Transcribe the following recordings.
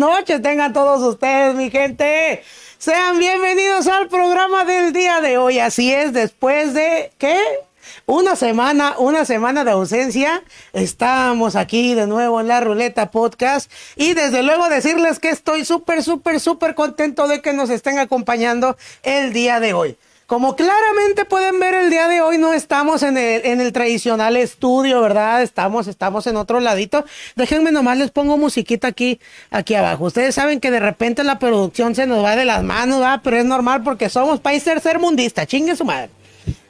noches tengan todos ustedes, mi gente. Sean bienvenidos al programa del día de hoy. Así es, después de ¿qué? Una semana, una semana de ausencia. Estamos aquí de nuevo en la Ruleta Podcast. Y desde luego decirles que estoy súper, súper, súper contento de que nos estén acompañando el día de hoy. Como claramente pueden ver el día de hoy no estamos en el, en el tradicional estudio, ¿verdad? Estamos, estamos en otro ladito. Déjenme nomás les pongo musiquita aquí, aquí abajo. Ustedes saben que de repente la producción se nos va de las manos, ¿verdad? Pero es normal porque somos país tercermundista, chingue su madre.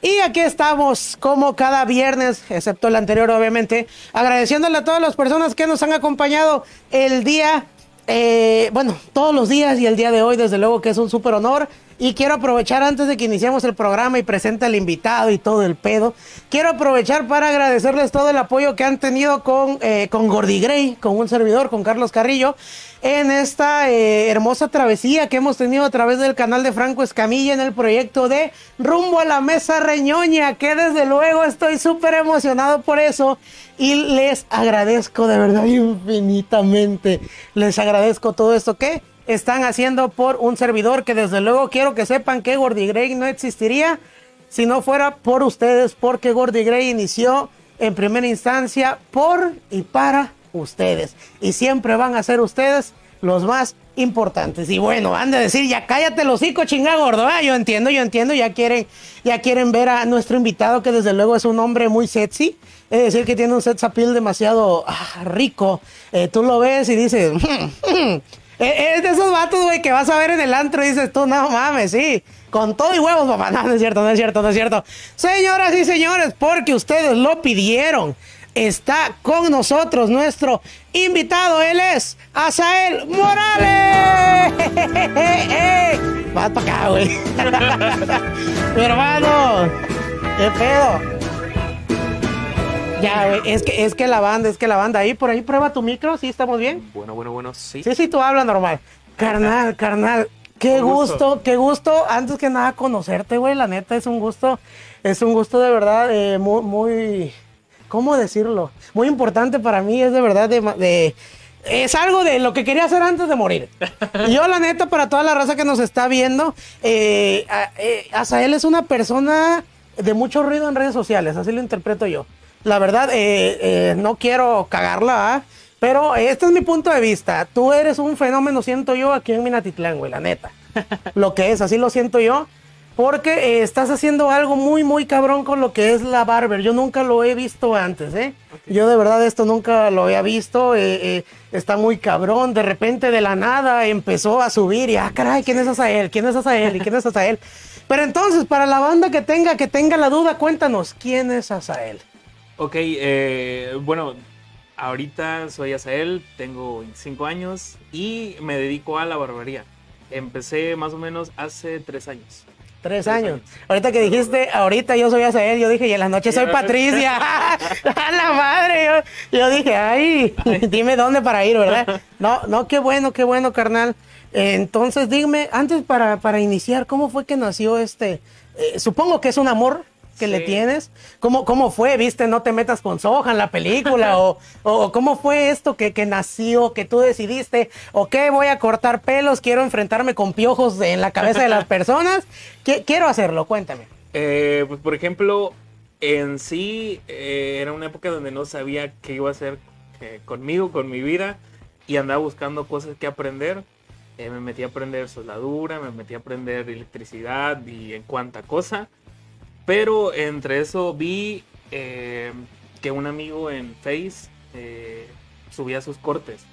Y aquí estamos como cada viernes, excepto el anterior obviamente, agradeciéndole a todas las personas que nos han acompañado el día, eh, bueno, todos los días y el día de hoy, desde luego que es un súper honor. Y quiero aprovechar antes de que iniciemos el programa y presente al invitado y todo el pedo, quiero aprovechar para agradecerles todo el apoyo que han tenido con, eh, con Gordy Gray, con un servidor, con Carlos Carrillo, en esta eh, hermosa travesía que hemos tenido a través del canal de Franco Escamilla en el proyecto de Rumbo a la Mesa Reñoña, que desde luego estoy súper emocionado por eso y les agradezco de verdad infinitamente. Les agradezco todo esto que están haciendo por un servidor que desde luego quiero que sepan que Gordy Gray no existiría si no fuera por ustedes, porque Gordy Gray inició en primera instancia por y para ustedes. Y siempre van a ser ustedes los más importantes. Y bueno, han de decir, ya cállate los hocico, chinga gordo. Ah, yo entiendo, yo entiendo, ya quieren, ya quieren ver a nuestro invitado, que desde luego es un hombre muy sexy. Es decir, que tiene un sex appeal demasiado ah, rico. Eh, tú lo ves y dices, Eh, Es de esos vatos, güey, que vas a ver en el antro y dices tú, no mames, sí. Con todo y huevos, papá. No, no es cierto, no es cierto, no es cierto. Señoras y señores, porque ustedes lo pidieron, está con nosotros nuestro invitado. Él es Asael Morales. Vas para acá, güey. Mi hermano, ¿qué pedo? Ya, güey, es que, es que la banda, es que la banda. Ahí, por ahí, prueba tu micro, ¿sí estamos bien? Bueno, bueno, bueno, sí. Sí, sí, tú hablas normal. Carnal, carnal, qué gusto. gusto. qué gusto. Antes que nada, conocerte, güey. La neta, es un gusto, es un gusto de verdad eh, muy, muy, ¿cómo decirlo? Muy importante para mí, es de verdad de... de- es algo de lo que quería hacer antes de morir. Yo, la neta, para toda la raza que nos está viendo, eh, eh, Azael es una persona de mucho ruido en redes sociales, así lo interpreto yo. La verdad, eh, eh, no quiero cagarla, ¿ah? pero este es mi punto de vista. Tú eres un fenómeno, siento yo, aquí en Minatitlán, güey, la neta. lo que es, así lo siento yo. Porque eh, estás haciendo algo muy, muy cabrón con lo que es la barber. Yo nunca lo he visto antes, ¿eh? Yo de verdad esto nunca lo había visto. eh, eh, está muy cabrón. De repente, de la nada, empezó a subir y, ah, caray, ¿quién es Azael? ¿Quién es Azael? ¿Y quién es Azael? Pero entonces, para la banda que tenga, que tenga la duda, cuéntanos, ¿quién es Azael? Ok, eh, bueno, ahorita soy Azael, tengo 25 años y me dedico a la barbería. Empecé más o menos hace tres años. Tres Tres años. años. Ahorita que dijiste, ahorita yo soy Azael, yo dije, y en las noches soy Patricia. ¡A la madre! Yo, yo dije, ay, dime dónde para ir, ¿verdad? No, no, qué bueno, qué bueno, carnal. Entonces, dime, antes para, para iniciar, ¿cómo fue que nació este? eh, supongo que es un amor que le tienes. ¿Cómo, ¿Cómo fue? ¿Viste? No te metas con Soja en la película. o, o cómo fue esto que, que nació, que tú decidiste, ok, voy a cortar pelos, quiero enfrentarme con piojos en la cabeza de las personas. Qui- quiero hacerlo, cuéntame. Eh, pues por ejemplo, en sí eh, era una época donde no sabía qué iba a hacer eh, conmigo, con mi vida, y andaba buscando cosas que aprender. Eh, me metí a aprender soldadura, me metí a aprender electricidad y en cuanta cosa. Pero entre eso vi eh, que un amigo en Face eh, subía sus cortes.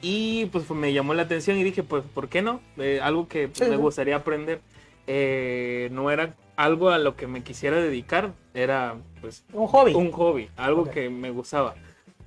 Y pues me llamó la atención y dije, pues, ¿por qué no? Eh, algo que Sí, me gustaría aprender. No era algo a lo que me quisiera dedicar, era pues Un hobby. un hobby, algo que me gustaba.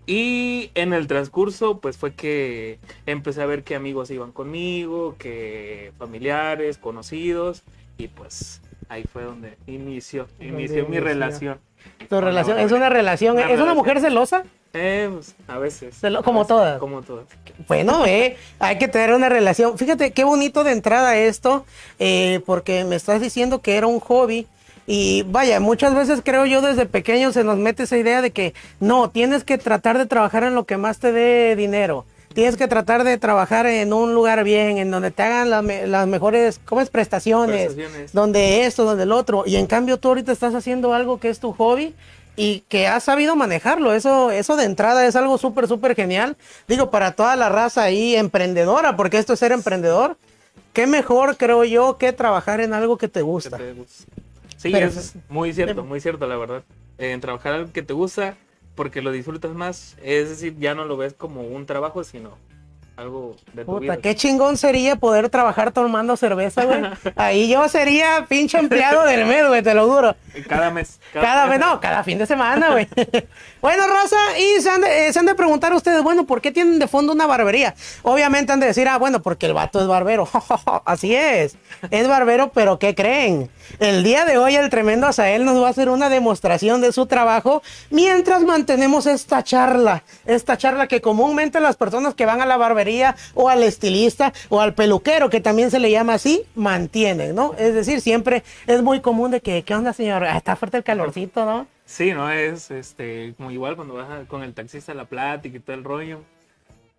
Y en el transcurso, pues fue que empecé a ver que amigos iban conmigo, que familiares, conocidos, y pues ahí fue donde inició, inició mi inició. relación. Tu con relación es una relación. Una ¿Es una mujer celosa? Eh, pues, a veces. Celo- a como veces, todas. Como todas. Bueno, eh, hay que tener una relación. Fíjate qué bonito de entrada esto, eh, porque me estás diciendo que era un hobby. Y vaya, muchas veces creo yo desde pequeño se nos mete esa idea de que no, tienes que tratar de trabajar en lo que más te dé dinero. Tienes que tratar de trabajar en un lugar bien, en donde te hagan las, me- las mejores, ¿cómo es? Prestaciones, Prestaciones. donde esto, donde el otro. Y en cambio tú ahorita estás haciendo algo que es tu hobby y que has sabido manejarlo. Eso, eso de entrada es algo súper, súper genial. Digo, para toda la raza ahí emprendedora, porque esto es ser emprendedor. Qué mejor, creo yo, que trabajar en algo que te que gusta. te gusta. Sí, Pero- es muy cierto, muy cierto, la verdad. Eh, en trabajar algo que te gusta porque lo disfrutas más, es decir, ya no lo ves como un trabajo, sino algo de tu Puta, vida. qué chingón sería poder trabajar tomando cerveza, güey. Ahí yo sería pinche empleado del mes, güey, te lo juro. Cada mes. Cada vez, no, cada fin de semana, güey. bueno, Rosa, y se han, de, eh, se han de preguntar ustedes, bueno, ¿por qué tienen de fondo una barbería? Obviamente han de decir, ah, bueno, porque el vato es barbero. Así es, es barbero, pero ¿qué creen? El día de hoy el tremendo Azael nos va a hacer una demostración de su trabajo mientras mantenemos esta charla. Esta charla que comúnmente las personas que van a la barbería o al estilista o al peluquero, que también se le llama así, mantienen, ¿no? Es decir, siempre es muy común de que, ¿qué onda, señor? Ah, está fuerte el calorcito, ¿no? Sí, no es este como igual cuando vas con el taxista a la plática y todo el rollo.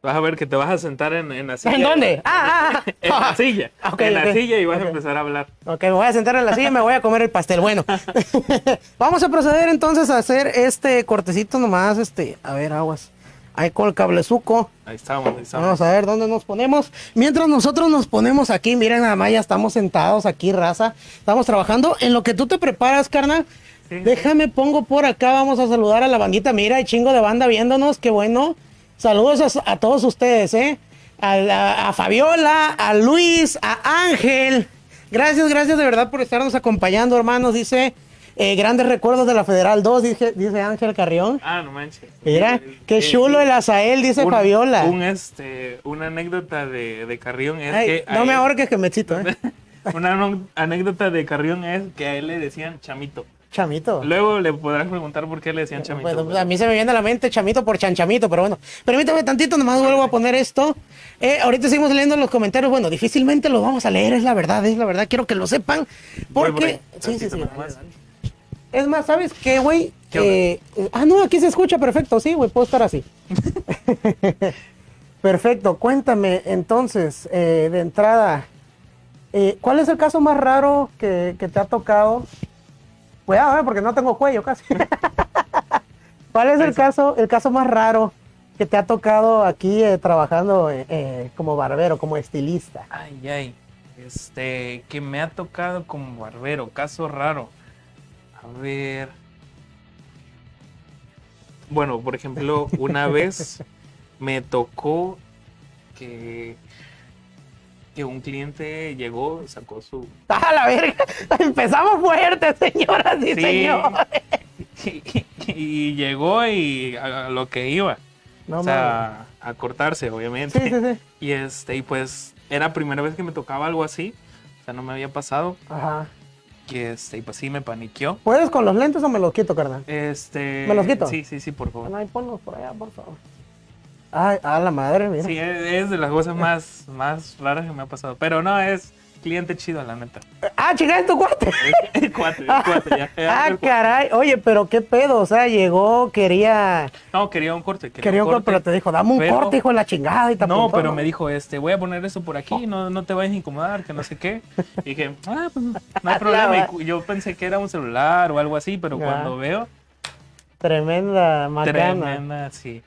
Vas a ver que te vas a sentar en, en la silla. ¿En dónde? Ah, ah, ah. en la silla. Ok, en la silla y vas a empezar a hablar. Ok, me voy a sentar en la silla y me voy a comer el pastel. Bueno, vamos a proceder entonces a hacer este cortecito nomás, este, a ver, aguas. Ahí con el cablezuco. Ahí estamos, ahí estamos. Vamos a ver dónde nos ponemos. Mientras nosotros nos ponemos aquí, miren, nada más ya estamos sentados aquí, raza. Estamos trabajando. En lo que tú te preparas, carnal, Sí. déjame, pongo por acá. Vamos a saludar a la bandita. Mira, hay chingo de banda viéndonos. Qué bueno. Saludos a, a todos ustedes, ¿eh? A, la- a Fabiola, a Luis, a Ángel. Gracias, gracias de verdad por estarnos acompañando, hermanos. Dice, eh, grandes recuerdos de la Federal 2, dice, dice Ángel Carrión. Ah, no manches. Mira, Eh, qué eh, chulo el azael, dice un- Fabiola. Un, este, una anécdota de, de Carrión es Ay, que. no me ahorques que me excito, ¿eh? Una anécdota de Carrión es que a él le decían chamito. Chamito. Luego le podrás preguntar por qué le decían chamito. Bueno, pues a mí se me viene a la mente chamito por chanchamito, pero bueno, permítame tantito, nomás vuelvo a poner esto. Eh, ahorita seguimos leyendo los comentarios. Bueno, difícilmente los vamos a leer, es la verdad, es la verdad. Quiero que lo sepan. Por Porque. ahí, Sí, sí, sí. Es más, ¿sabes qué, güey? Eh, eh, ah, no, aquí se escucha perfecto, sí, güey, puedo estar así. perfecto, cuéntame entonces, eh, de entrada, eh, ¿cuál es el caso más raro que, que te ha tocado? Cuidado, eh, porque no tengo cuello casi. ¿Cuál es el caso, el caso más raro que te ha tocado aquí eh, trabajando eh, eh, como barbero, como estilista? Ay, ay. Este, que me ha tocado como barbero, caso raro. A ver. Bueno, por ejemplo, una vez me tocó que, que un cliente llegó, sacó su... ¡Ah, la verga! Empezamos fuerte, señoras y Sí. señores. Y, y llegó y a, a lo que iba. No o sea, a cortarse, obviamente. Sí, sí, sí. Y este, y pues era la primera vez que me tocaba algo así. O sea, no me había pasado. Ajá. Que este, y pues sí me paniqueó. ¿Puedes con los lentes o me los quito, carnal? Este. ¿Me los quito? Sí, sí, sí, por favor. Ahí ponlos por allá, por favor. Ay, a la madre, mira. Sí, es, de las cosas más, más raras que me ha pasado. Pero no, es cliente chido, la neta. Ah, chica, es tu cuate. El cuate, el cuate, ya. ah, el cuate. caray. Oye, pero qué pedo. O sea, llegó, quería. No, quería un corte. Quería, Quería un corte, pero te dijo, dame un pero- corte, hijo de la chingada. Y te No, apuntó, pero me dijo, este, voy a poner eso por aquí, no, no te vayas a incomodar, que no sé qué. Y dije, ah, pues no hay problema. Y yo pensé que era un celular o algo así, pero cuando veo, Tremenda macana. tremenda, sí.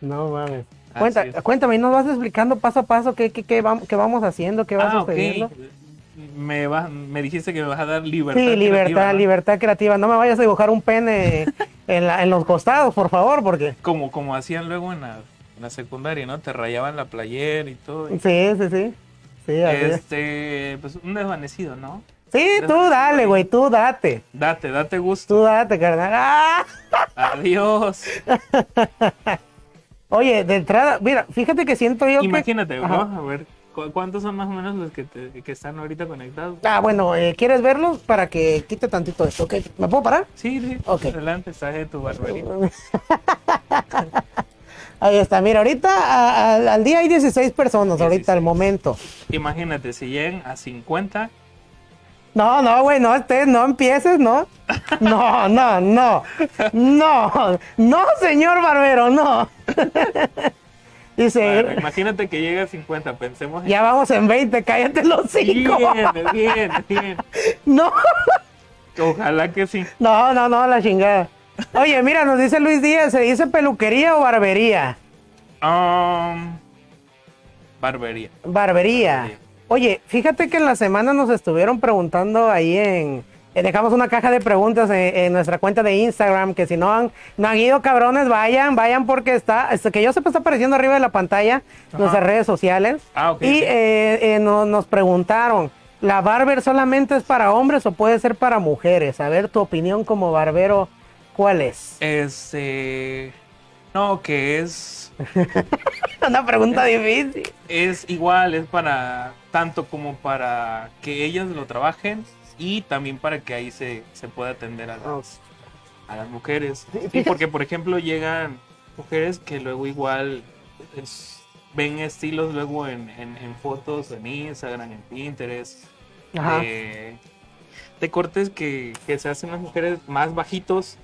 No mames. Es. cuéntame, y nos vas explicando paso a paso qué, qué, qué, vam- qué vamos haciendo, qué va Ah, sucediendo. Me, vas- me dijiste que me vas a dar libertad. Sí, libertad, creativa, ¿no? libertad creativa. No me vayas a dibujar un pene en, la- en los costados, por favor, porque. Como, como hacían luego en la, en la secundaria, ¿no? Te rayaban la playera y todo. y- Sí, sí, sí. Sí, así es. este, pues un desvanecido, ¿no? Sí, tú dale, güey, tú date. Date, date gusto. Tú date, carnal. ¡Ah! Adiós. Oye, de entrada, mira, fíjate que siento yo que. Imagínate, Ajá. ¿no? A ver, ¿cu- ¿cuántos son más o menos los que, te- que están ahorita conectados? Ah, bueno, eh, ¿quieres verlos? Para que quite tantito esto, ¿ok? ¿Me puedo parar? Sí, sí. Ok. Adelante, estás de tu barbería. Ahí está, mira, ahorita a- a- al día hay 16 personas, ahorita al 16. momento. Imagínate, si llegan a 50, No, no, güey, no, estés, no empieces, ¿no? No, no, no, no, no, señor Barbero, no. Dice, Bueno, imagínate que llega a 50, pensemos en... ya vamos en 20, cállate los cinco. Bien, bien, bien. No, Ojalá que sí. no, no, no, la chingada. Oye, mira, nos dice Luis Díaz, ¿se dice peluquería o barbería? Um, barbería. Barbería. Oye, fíjate que en la semana nos estuvieron preguntando ahí en... eh, Dejamos una caja de preguntas en, en nuestra cuenta de Instagram, que si no han, no han ido cabrones, vayan, vayan porque está, que yo sepa está apareciendo arriba de la pantalla, nuestras redes sociales. Ah, ok, Y eh, eh, no- nos preguntaron, ¿la barber solamente es para hombres o puede ser para mujeres? A ver, tu opinión como barbero, ¿cuál es? Este... No, que es... Una pregunta difícil. Es igual, es para... Tanto como para que ellas lo trabajen y también para que ahí se, se pueda atender a las, a las mujeres. Fíjate- porque por ejemplo llegan mujeres que luego igual es- ven estilos luego en, en- en fotos en Instagram, en Pinterest, de, de cortes que, que se hacen las mujeres más bajitos,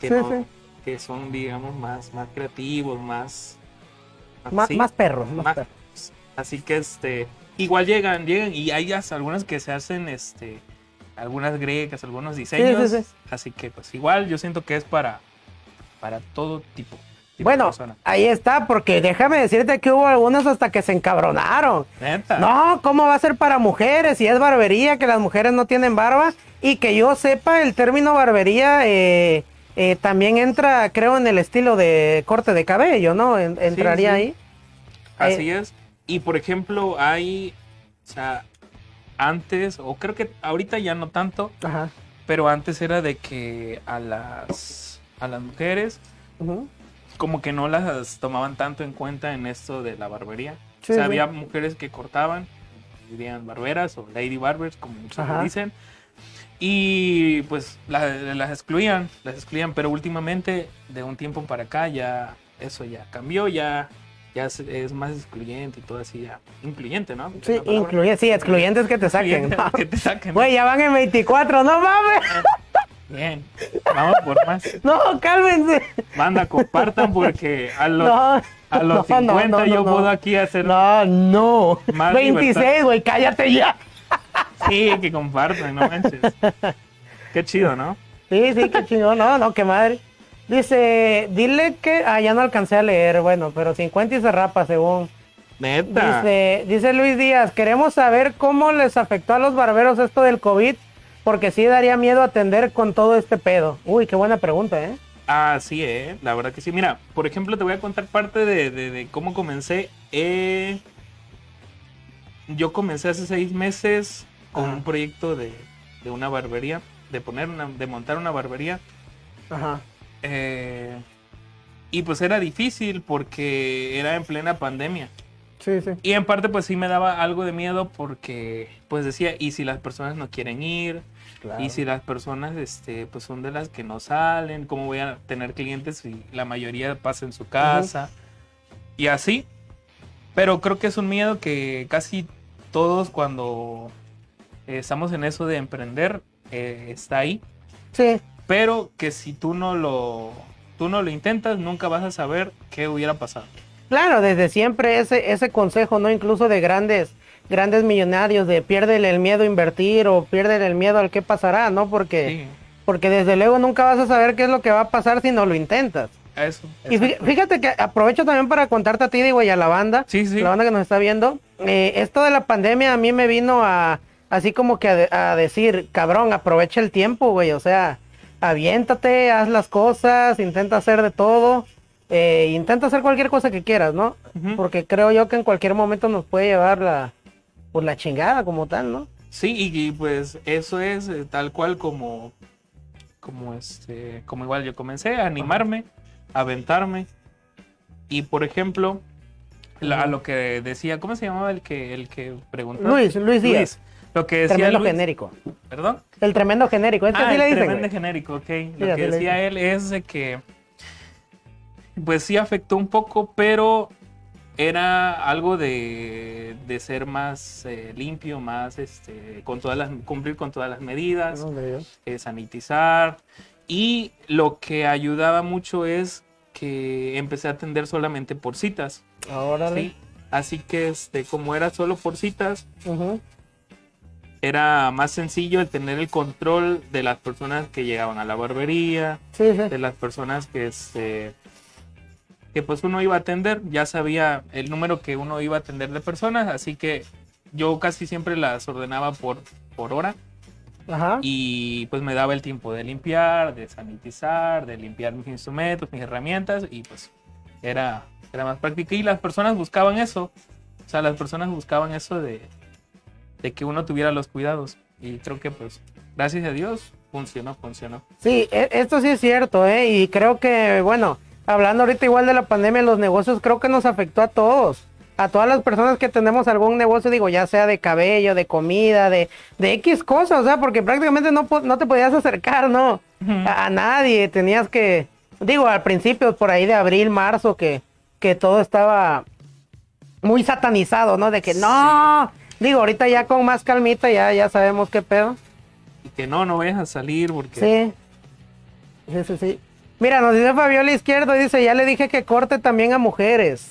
que, Sí, no- sí. que son digamos más, más creativos, más... Más, más perros, más más- perros. Así que este, igual llegan, llegan y hay algunas que se hacen este algunas gregas, algunos diseños. sí, sí. Así que pues igual yo siento que es para para todo tipo. Bueno, ahí está, porque déjame decirte que hubo algunos hasta que se encabronaron. Neta. No, ¿cómo va a ser para mujeres? Si es barbería, que las mujeres no tienen barba. Y que yo sepa, el término barbería eh, eh, también entra, creo, en el estilo de corte de cabello, ¿no? En- entraría ahí. Así es. Y por ejemplo, hay o sea, antes o creo que ahorita ya no tanto, Ajá. pero antes era de que a las a las mujeres como que no las tomaban tanto en cuenta en esto de la barbería. Sí, o sea, sí. había mujeres que cortaban, dirían barberas o lady barbers, como muchos le dicen. Y pues la- las excluían, las excluían, pero últimamente, de un tiempo para acá, ya eso ya cambió, ya, ya es, es más excluyente y todo así, ya incluyente, ¿no? Sí, incluye, sí, excluyentes que te saquen. Excluyente, ¿no? que te saquen. Güey, ya van en 24, no mames. Bien, vamos por más. No, cálmense. Banda, compartan porque a los, No, a los no, no, 50 no, yo puedo aquí hacer No, no. Más 26, güey, cállate ya. Sí, que compartan, no manches. Qué chido, ¿no? Sí, sí, qué chingón. No, no, qué madre. Dice, dile que. Ah, ya no alcancé a leer, bueno, pero 50 y se rapa, según. Neta. Dice, dice Luis Díaz, queremos saber cómo les afectó a los barberos esto del COVID, porque sí daría miedo atender con todo este pedo. Uy, qué buena pregunta, ¿eh? Ah, sí, eh. La verdad que sí. Mira, por ejemplo, te voy a contar parte de, de- de cómo comencé. Eh, yo comencé hace seis meses con Ajá. un proyecto de, de una barbería, de poner una, de montar una barbería. Ajá. Eh, y pues era difícil porque era en plena pandemia. Sí, sí. Y en parte pues sí me daba algo de miedo porque pues decía, ¿y si las personas no quieren ir? Y si las personas este, pues son de las que no salen, ¿cómo voy a tener clientes si la mayoría pasa en su casa? Y así. Pero creo que es un miedo que casi todos cuando eh, estamos en eso de emprender eh, está ahí. Sí, Pero que si tú no lo tú no lo intentas, nunca vas a saber qué hubiera pasado. Claro, desde siempre ese, ese consejo, ¿no? Incluso de grandes, grandes millonarios, de piérdele el miedo a invertir o piérdele el miedo al qué pasará, ¿no? Porque, Sí, porque desde luego nunca vas a saber qué es lo que va a pasar si no lo intentas. eso. Y exacto. fíjate que aprovecho también para contarte a ti, digo, y a la banda, Sí, sí. la banda que nos está viendo, eh, esto de la pandemia a mí me vino a, así como que a decir, cabrón, aprovecha el tiempo, güey, o sea, aviéntate, haz las cosas, intenta hacer de todo, eh, intenta hacer cualquier cosa que quieras, ¿no? Porque creo yo que en cualquier momento nos puede llevar la, pues la chingada como tal, ¿no? Sí, y, y, pues eso es eh, tal cual como, como este, como igual yo comencé a animarme, a aventarme. Y por ejemplo, la- a lo que decía, ¿cómo se llamaba el que, el que preguntó? Luis, Luis Díaz, Lo que decía tremendo Luis- genérico. ¿Perdón? El tremendo genérico, es que Ah, el le dicen, tremendo genérico, ok. Sí, Lo que decía él es de que, pues sí afectó un poco, pero era algo de, de ser más eh, limpio, más, este, con todas las, cumplir con todas las medidas, eh, sanitizar. Y lo que ayudaba mucho es que empecé a atender solamente por citas. Órale. ¿sí? Así que este, como era solo por citas, Ujú. Era más sencillo el tener el control de las personas que llegaban a la barbería, Sí, sí. de las personas que este que pues uno iba a atender, ya sabía el número que uno iba a atender de personas, así que yo casi siempre las ordenaba por, por hora Ajá. y pues me daba el tiempo de limpiar, de sanitizar, de limpiar mis instrumentos, mis herramientas y pues era, era más práctico y las personas buscaban eso, o sea, las personas buscaban eso de, de que uno tuviera los cuidados y creo que pues gracias a Dios funcionó, funcionó. Sí, e- esto sí es cierto, ¿eh? Y creo que, bueno, hablando ahorita igual de la pandemia, los negocios creo que nos afectó a todos. A todas las personas que tenemos algún negocio, digo, ya sea de cabello, de comida, de, de X cosas, o sea, porque prácticamente no, no te podías acercar, ¿no? A, a nadie, tenías que, digo, al principio, por ahí de abril, marzo, que, que todo estaba muy satanizado, ¿no? De que no, digo, ahorita ya con más calmita ya, ya sabemos qué pedo. Y que no, no vayas a salir porque... Sí. Sí, sí, sí. Mira, nos dice Fabiola Izquierdo, dice, ya le dije que corte también a mujeres.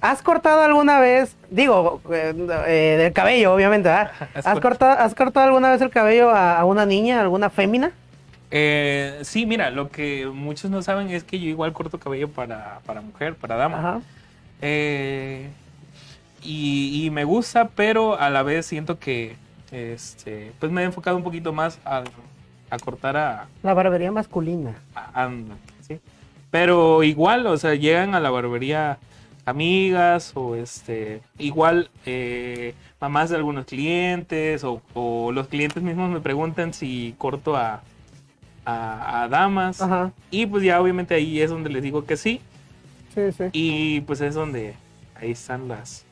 ¿Has cortado alguna vez, digo, eh, eh, del cabello, obviamente, ¿verdad? Has ¿Has, cort- cortado, ¿Has cortado alguna vez el cabello a, a una niña, a alguna fémina? Eh, sí, mira, lo que muchos no saben es que yo igual corto cabello para, para mujer, para dama. Ajá. Y, y me gusta, pero a la vez siento que este, pues me he enfocado un poquito más a, a cortar a, La barbería masculina. a- a- ¿sí? Pero igual, o sea, llegan a la barbería amigas o este, igual eh, mamás de algunos clientes o, o los clientes mismos me preguntan si corto a, a, a damas. Ajá. Y pues ya obviamente ahí es donde les digo que sí. Sí, sí. Y pues es donde ahí están las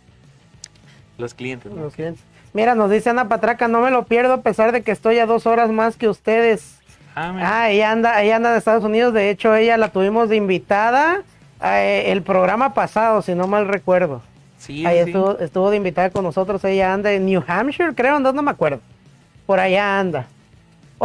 los clientes. ¿no? Los clientes. Mira, nos dice Ana Patraca, no me lo pierdo a pesar de que estoy a dos horas más que ustedes. Ah, mira. Ah, ella anda, ella anda de Estados Unidos. De hecho, ella la tuvimos de invitada eh, el programa pasado, si no mal recuerdo. sí, Ahí sí. estuvo, estuvo de invitada con nosotros. Ella anda en New Hampshire, creo, ¿en dónde? no me acuerdo. Por allá anda. Qué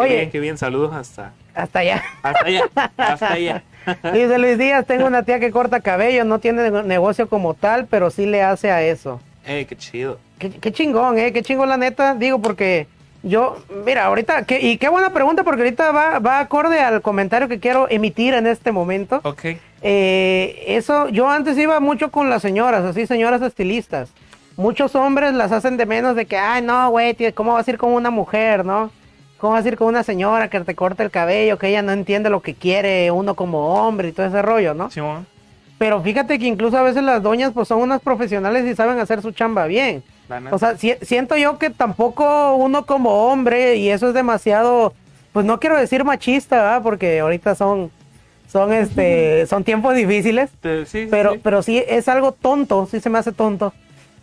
Oye, bien, qué bien. Saludos hasta, hasta allá. hasta allá. hasta allá. Dice Luis Díaz, tengo una tía que corta cabello, no tiene nego- negocio como tal, pero sí le hace a eso. Eh, qué chido. Qué, qué chingón, eh, qué chingón la neta. Digo, porque yo, mira, ahorita, qué- y qué buena pregunta, porque ahorita va, va acorde al comentario que quiero emitir en este momento. Ok. Eh, eso, yo antes iba mucho con las señoras, así, señoras estilistas. Muchos hombres las hacen de menos de que, ay, no, güey, ¿cómo vas a ir con una mujer, no? ¿Cómo vas a ir con una señora que te corte el cabello, que ella no entiende lo que quiere uno como hombre y todo ese rollo, ¿no? Simón, Pero fíjate que incluso a veces las doñas pues son unas profesionales y saben hacer su chamba bien. O sea, si- siento yo que tampoco uno como hombre, y eso es demasiado, pues no quiero decir machista, ¿verdad? Porque ahorita son, son este, son tiempos difíciles, Te- sí, sí, pero, sí. pero sí es algo tonto, sí se me hace tonto,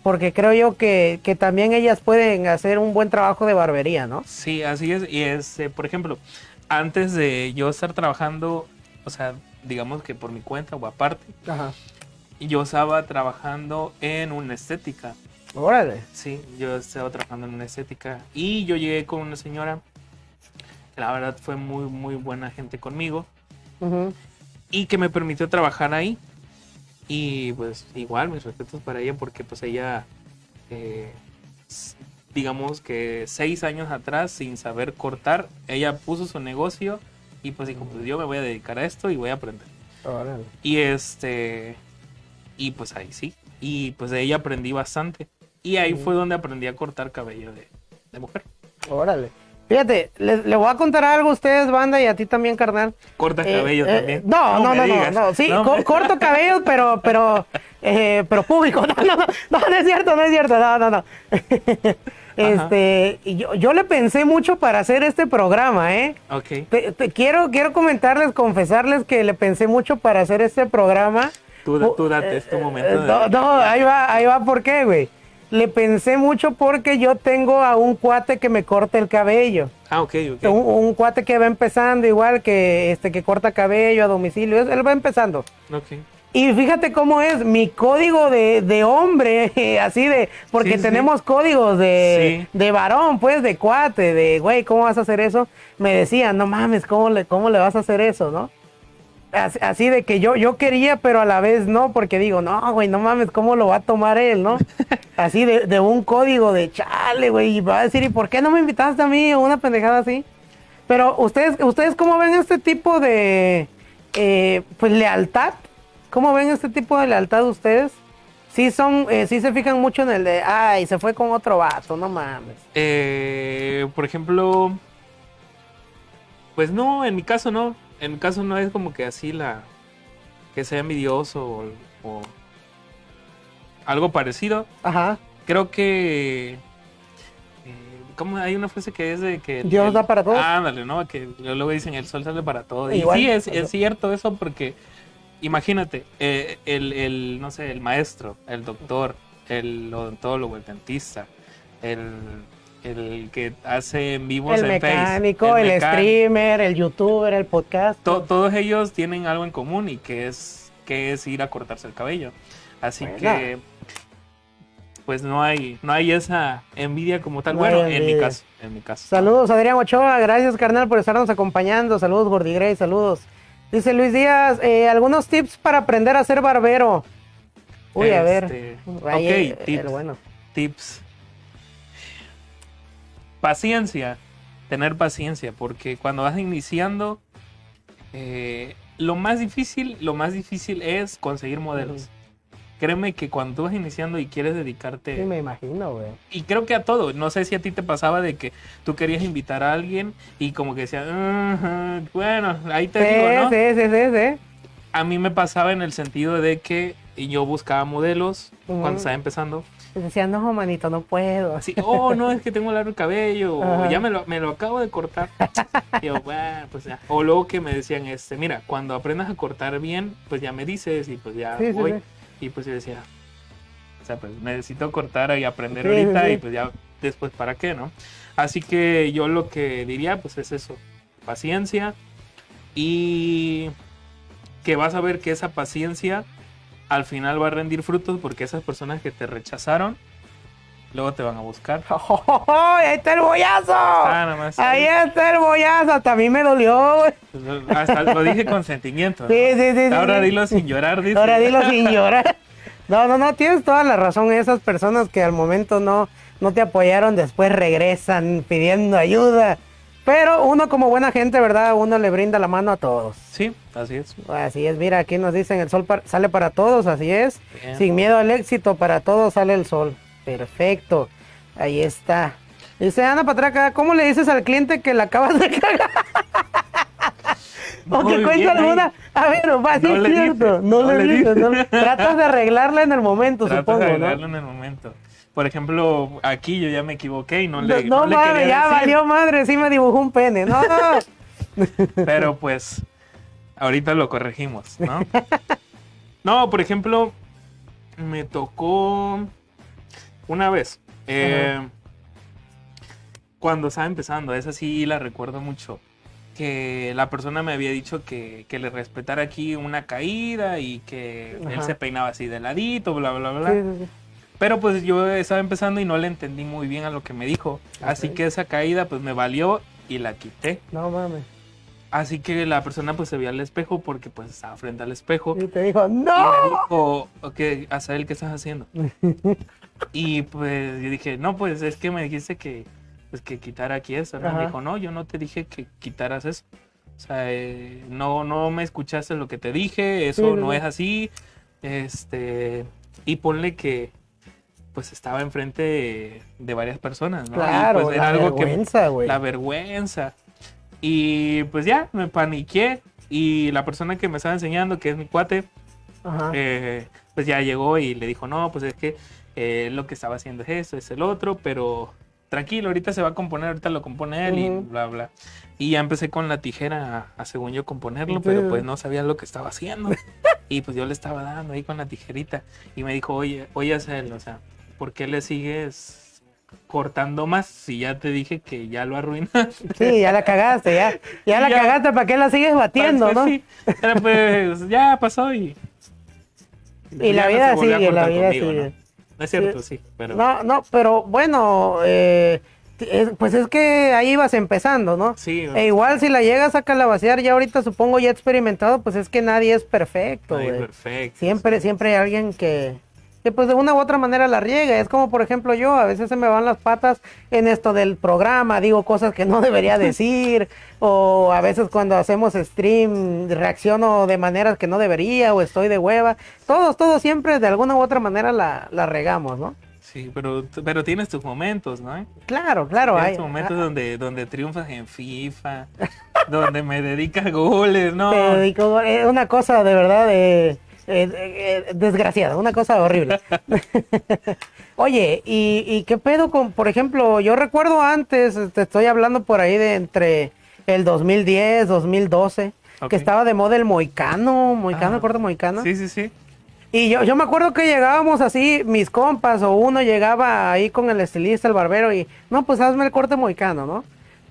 porque creo yo que, que también ellas pueden hacer un buen trabajo de barbería, ¿no? Sí, así es. Y es, eh, por ejemplo, antes de yo estar trabajando, o sea, digamos que por mi cuenta o aparte, Ajá. yo estaba trabajando en una estética. Órale. Sí, yo estaba trabajando en una estética y yo llegué con una señora que la verdad fue muy, muy buena gente conmigo Ujú. y que me permitió trabajar ahí. Y pues igual, mis respetos para ella porque pues ella, eh, digamos que seis años atrás, sin saber cortar, ella puso su negocio y pues dijo, pues yo me voy a dedicar a esto y voy a aprender. Órale. Y este, y pues ahí sí, y pues de ella aprendí bastante. Y ahí fue donde aprendí a cortar cabello de, de mujer. Órale. Fíjate, le, le voy a contar algo a ustedes, banda, y a ti también, carnal. Corta Eh, cabello eh, también. No, no, no, no, sí, No co- me- corto cabello, pero, pero, eh, pero público. No, no, no, no, no es cierto, no es cierto, no, no, no. Este, yo, yo le pensé mucho para hacer este programa, ¿eh? Ok. Te- te quiero, quiero comentarles, confesarles que le pensé mucho para hacer este programa. Tú, Oh, tú date, es tu momento. De- No, no, ahí va, ahí va, ¿por qué, güey? Le pensé mucho porque yo tengo a un cuate que me corta el cabello. Ah, ok, ok. Un, un cuate que va empezando igual que este que corta cabello a domicilio, él va empezando. Ok. Y fíjate cómo es mi código de, de hombre, así de, porque Sí, sí. tenemos códigos de, Sí. de varón, pues, de cuate, de, güey, ¿cómo vas a hacer eso? Me decían, no mames, ¿cómo le, cómo le vas a hacer eso, no? Así, así de que yo, yo quería, pero a la vez no, porque digo, no, güey, no mames, ¿cómo lo va a tomar él, no? Así de, de un código de chale, güey, y va a decir, ¿y por qué no me invitaste a mí? Una pendejada así. Pero ustedes, ustedes ¿cómo ven este tipo de, eh, pues, lealtad? ¿Cómo ven este tipo de lealtad ustedes? Sí son, eh, sí se fijan mucho en el de, ay, se fue con otro vato, no mames. Eh, por ejemplo, pues no, en mi caso no. En mi caso no es como que así la que sea envidioso o, o algo parecido. Ajá. Creo que eh, como hay una frase que es de que Dios el- da para todos. Ándale, ¿no? Que luego dicen el sol sale para todos. Y Igual. sí, es, es cierto eso porque imagínate, eh, el, el, no sé, el maestro, el doctor, el odontólogo, el dentista, el, el que hace en vivos El en Face, mecánico, el, mecánico, streamer, el youtuber, el podcast. to- todos ellos tienen algo en común y que es, que es ir a cortarse el cabello. Así que pues no hay, no hay esa envidia como tal. No bueno, en mi caso, en mi caso. Saludos, Adrián Ochoa. Gracias, carnal, por estarnos acompañando. Saludos, Gordigrey. Saludos. Dice Luis Díaz, eh, algunos tips para aprender a ser barbero. Uy, a ver. Este, Ahí, ok, eh, tips. el bueno. tips. Paciencia, tener paciencia, porque cuando vas iniciando, eh, lo más difícil, lo más difícil es conseguir modelos. Créeme que cuando tú vas iniciando y quieres dedicarte, Sí, me imagino, güey. y creo que a todo, no sé si a ti te pasaba de que tú querías invitar a alguien y como que decías, "Ujú, bueno, ahí te Sí, digo, ¿no? sí, sí, sí, sí. A mí me pasaba en el sentido de que yo buscaba modelos cuando estaba empezando. Y Decía, no, manito, no puedo. Así, oh, no, es que tengo largo el cabello, o ya me lo, me lo acabo de cortar. Y yo, bueno, pues ya. O luego que me decían, este, mira, cuando aprendas a cortar bien, pues ya me dices y pues ya Sí, sí, voy. sí. Y pues yo decía, o sea, pues necesito cortar y aprender Sí, ahorita sí. y pues ya después para qué, ¿no? Así que yo lo que diría, pues es eso, paciencia y que vas a ver que esa paciencia al final va a rendir frutos porque esas personas que te rechazaron, luego te van a buscar. ¡Ahí está el bollazo! Ah, nada más. Ahí está el bollazo. Hasta a mí me dolió, güey. Pues, Hasta lo dije con sentimiento. Sí, sí, sí, sí, Ahora sí. dilo sin llorar, dice. Ahora dilo sin llorar. No, no, no, tienes toda la razón. Esas personas que al momento no, no te apoyaron, después regresan pidiendo ayuda. Pero uno como buena gente, ¿verdad? Uno le brinda la mano a todos. Sí, así es. Así es, mira, aquí nos dicen el sol par- sale para todos, así es. Bien. Sin miedo al éxito, para todos sale el sol. Perfecto. Ahí está. Dice Ana Patraca, ¿cómo le dices al cliente que la acabas de cagar? o Muy que cuenta alguna. A ver, va, sí No es cierto. dices, no, no le le dices. no- Tratas de arreglarla en el momento, Tratas supongo, de ¿no? arreglarlo en el momento. Por ejemplo, aquí yo ya me equivoqué y no le, no no le mames, quería ya decir. valió madre, sí me dibujó un pene. No, Pero pues, ahorita lo corregimos, ¿no? No, por ejemplo, me tocó una vez. eh, cuando estaba empezando, esa sí la recuerdo mucho. Que la persona me había dicho que, que le respetara aquí una caída y que él se peinaba así de ladito, bla, bla, bla. Sí, sí, sí. Pero pues yo estaba empezando y no le entendí muy bien a lo que me dijo. Así que esa caída pues me valió y la quité. no mames. Así que la persona pues se vio al espejo porque pues estaba frente al espejo. Y te dijo, Y me ¡No! dijo, ok, Azael, ¿qué estás haciendo? y pues yo dije, no, pues es que me dijiste que, pues, que quitara aquí eso. ¿no? Ajá. Me dijo, no, yo no te dije que quitaras eso. O sea, eh, no, no me escuchaste lo que te dije, eso Sí, no sí. es así. Este, y ponle que pues estaba enfrente de, de varias personas, ¿no? Y, Claro, pues, la que vergüenza, güey. la vergüenza. Y pues ya, me paniqué. Y la persona que me estaba enseñando, que es mi cuate, Ajá. eh, pues ya llegó y le dijo, no, pues es que eh, lo que estaba haciendo es eso, es el otro, pero tranquilo, ahorita se va a componer, ahorita lo compone él y bla, bla. Y ya empecé con la tijera a, a, según yo componerlo, Sí. pero pues no sabía lo que estaba haciendo. y pues yo le estaba dando ahí con la tijerita. Y me dijo, oye, oye, o sea, ¿por qué le sigues cortando más si ya te dije que ya lo arruinaste? Sí, ya la cagaste, ya. Ya la Ya. cagaste, ¿para qué la sigues batiendo, Pues, no? sí. Pero pues ya pasó y... Y la no vida sigue, la vida conmigo, sigue. ¿no? No es cierto, sí, pero... No, no, pero bueno, eh, es- pues es que ahí vas empezando, ¿no? Sí, E igual si la llegas a calabacear ya ahorita supongo ya experimentado, pues es que nadie es perfecto, güey. perfecto. Siempre, siempre hay alguien que, que pues de una u otra manera la riega. Es como por ejemplo yo, a veces se me van las patas en esto del programa, digo cosas que no debería decir, o a veces cuando hacemos stream reacciono de maneras que no debería, o estoy de hueva. Todos, todos siempre de alguna u otra manera la, la regamos, ¿no? Sí, pero, pero tienes tus momentos, ¿no? Claro, claro. Tienes hay- tus momentos ah, donde, donde triunfas en FIFA, donde me dedicas goles, ¿no? te dedico- es una cosa de verdad eh, eh, eh, desgraciada, una cosa horrible. Oye, ¿y, y qué pedo con, por ejemplo, yo recuerdo antes, te estoy hablando por ahí de entre el 2010, 2012, Ok. que estaba de moda el moicano, moicano, Ah, corte moicano. Sí, sí, sí. Y yo, yo me acuerdo que llegábamos así, mis compas, o uno llegaba ahí con el estilista, el barbero, y no, pues hazme el corte moicano, ¿no?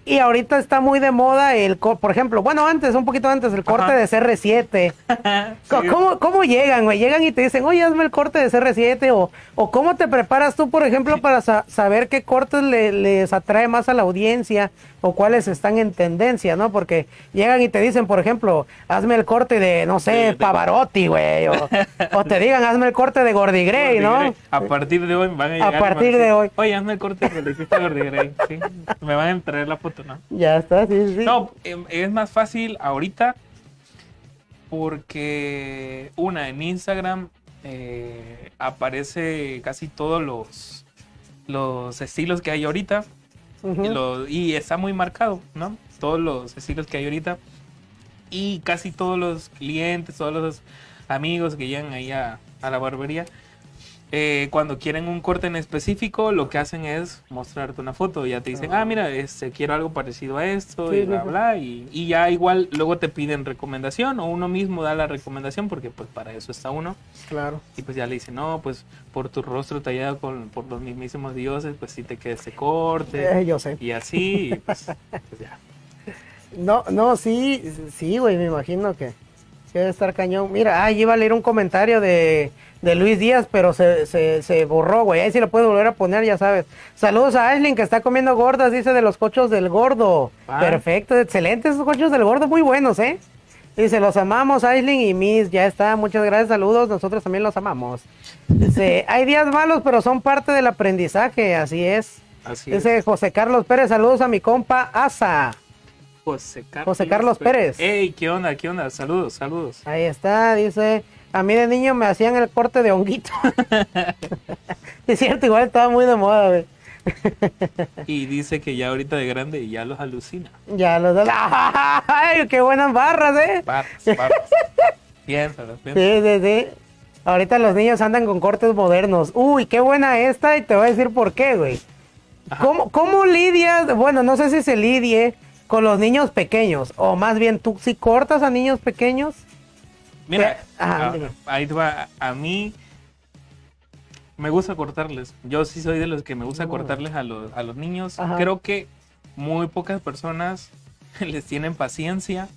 Y ahorita está muy de moda el, por ejemplo, bueno, antes, un poquito antes, el corte Ajá. de CR7. Co- Sí. ¿Cómo, cómo llegan, güey? Llegan y te dicen, oye, hazme el corte de CR7 o, o cómo te preparas tú, por ejemplo, para sa- saber qué cortes le- les atrae más a la audiencia o cuáles están en tendencia, ¿no? Porque llegan y te dicen, por ejemplo, hazme el corte de, no sé, De- de- Pavarotti, güey, o, o te digan, hazme el corte de Gordy Gray, ¿no? A partir de hoy van a llegar. van partir de hoy. Oye, hazme el corte que le hiciste a Gordy Gray", Sí. Me van a traer la foto, ¿no? Ya está, sí, sí, sí. No, em, es más fácil ahorita porque una en Instagram eh, aparece casi todos los los estilos que hay ahorita Y, lo- y está muy marcado, ¿no? Todos los estilos que hay ahorita y casi todos los clientes, todos los amigos que llegan ahí a, a la barbería, eh, cuando quieren un corte en específico, lo que hacen es mostrarte una foto. Ya te dicen, ah, mira, este, quiero algo parecido a esto, Sí, y bla, bla. Y, y ya igual luego te piden recomendación o uno mismo da la recomendación porque pues para eso está uno. Claro. Y pues ya le dicen, no, pues por tu rostro tallado con, por los mismísimos dioses, pues sí te queda este corte. Eh, yo sé. Y así, y pues, pues ya. No, no, sí, sí, güey, me imagino que, que debe estar cañón. Mira, ah, iba a leer un comentario de, de Luis Díaz, pero se, se, se borró, güey. Ahí sí lo puedo volver a poner, ya sabes. Saludos a Aislinn, que está comiendo gordas, dice de los cochos del gordo. Ah. Perfecto, excelentes esos cochos del gordo, muy buenos, ¿eh? Dice, los amamos, Aislinn y Miss, ya está, muchas gracias, saludos, nosotros también los amamos. Dice, hay días malos, pero son parte del aprendizaje, así es. Así es. Dice José Carlos Pérez, saludos a mi compa Asa. José Carlos, José Carlos Pérez. Ey, ¿qué onda? ¿Qué onda? Saludos, saludos. Ahí está, dice. A mí de niño me hacían el corte de honguito. es cierto, igual estaba muy de moda, güey. Y dice que ya ahorita de grande ya los alucina. Ya los dos. ¡Ay, qué buenas barras, eh! Barras, barras. Piénsalo, piénsalo. Sí, sí, sí. Ahorita los niños andan con cortes modernos. Uy, qué buena esta y te voy a decir por qué, güey. ¿Cómo, ¿Cómo lidias? Bueno, no sé si se lidie con los niños pequeños. O más bien, ¿tú si cortas a niños pequeños? Mira, Ajá, ah, ahí te va. A mí me gusta cortarles. Yo sí soy de los que me gusta Oh. cortarles a los, a los niños. Ajá. Creo que muy pocas personas les tienen paciencia.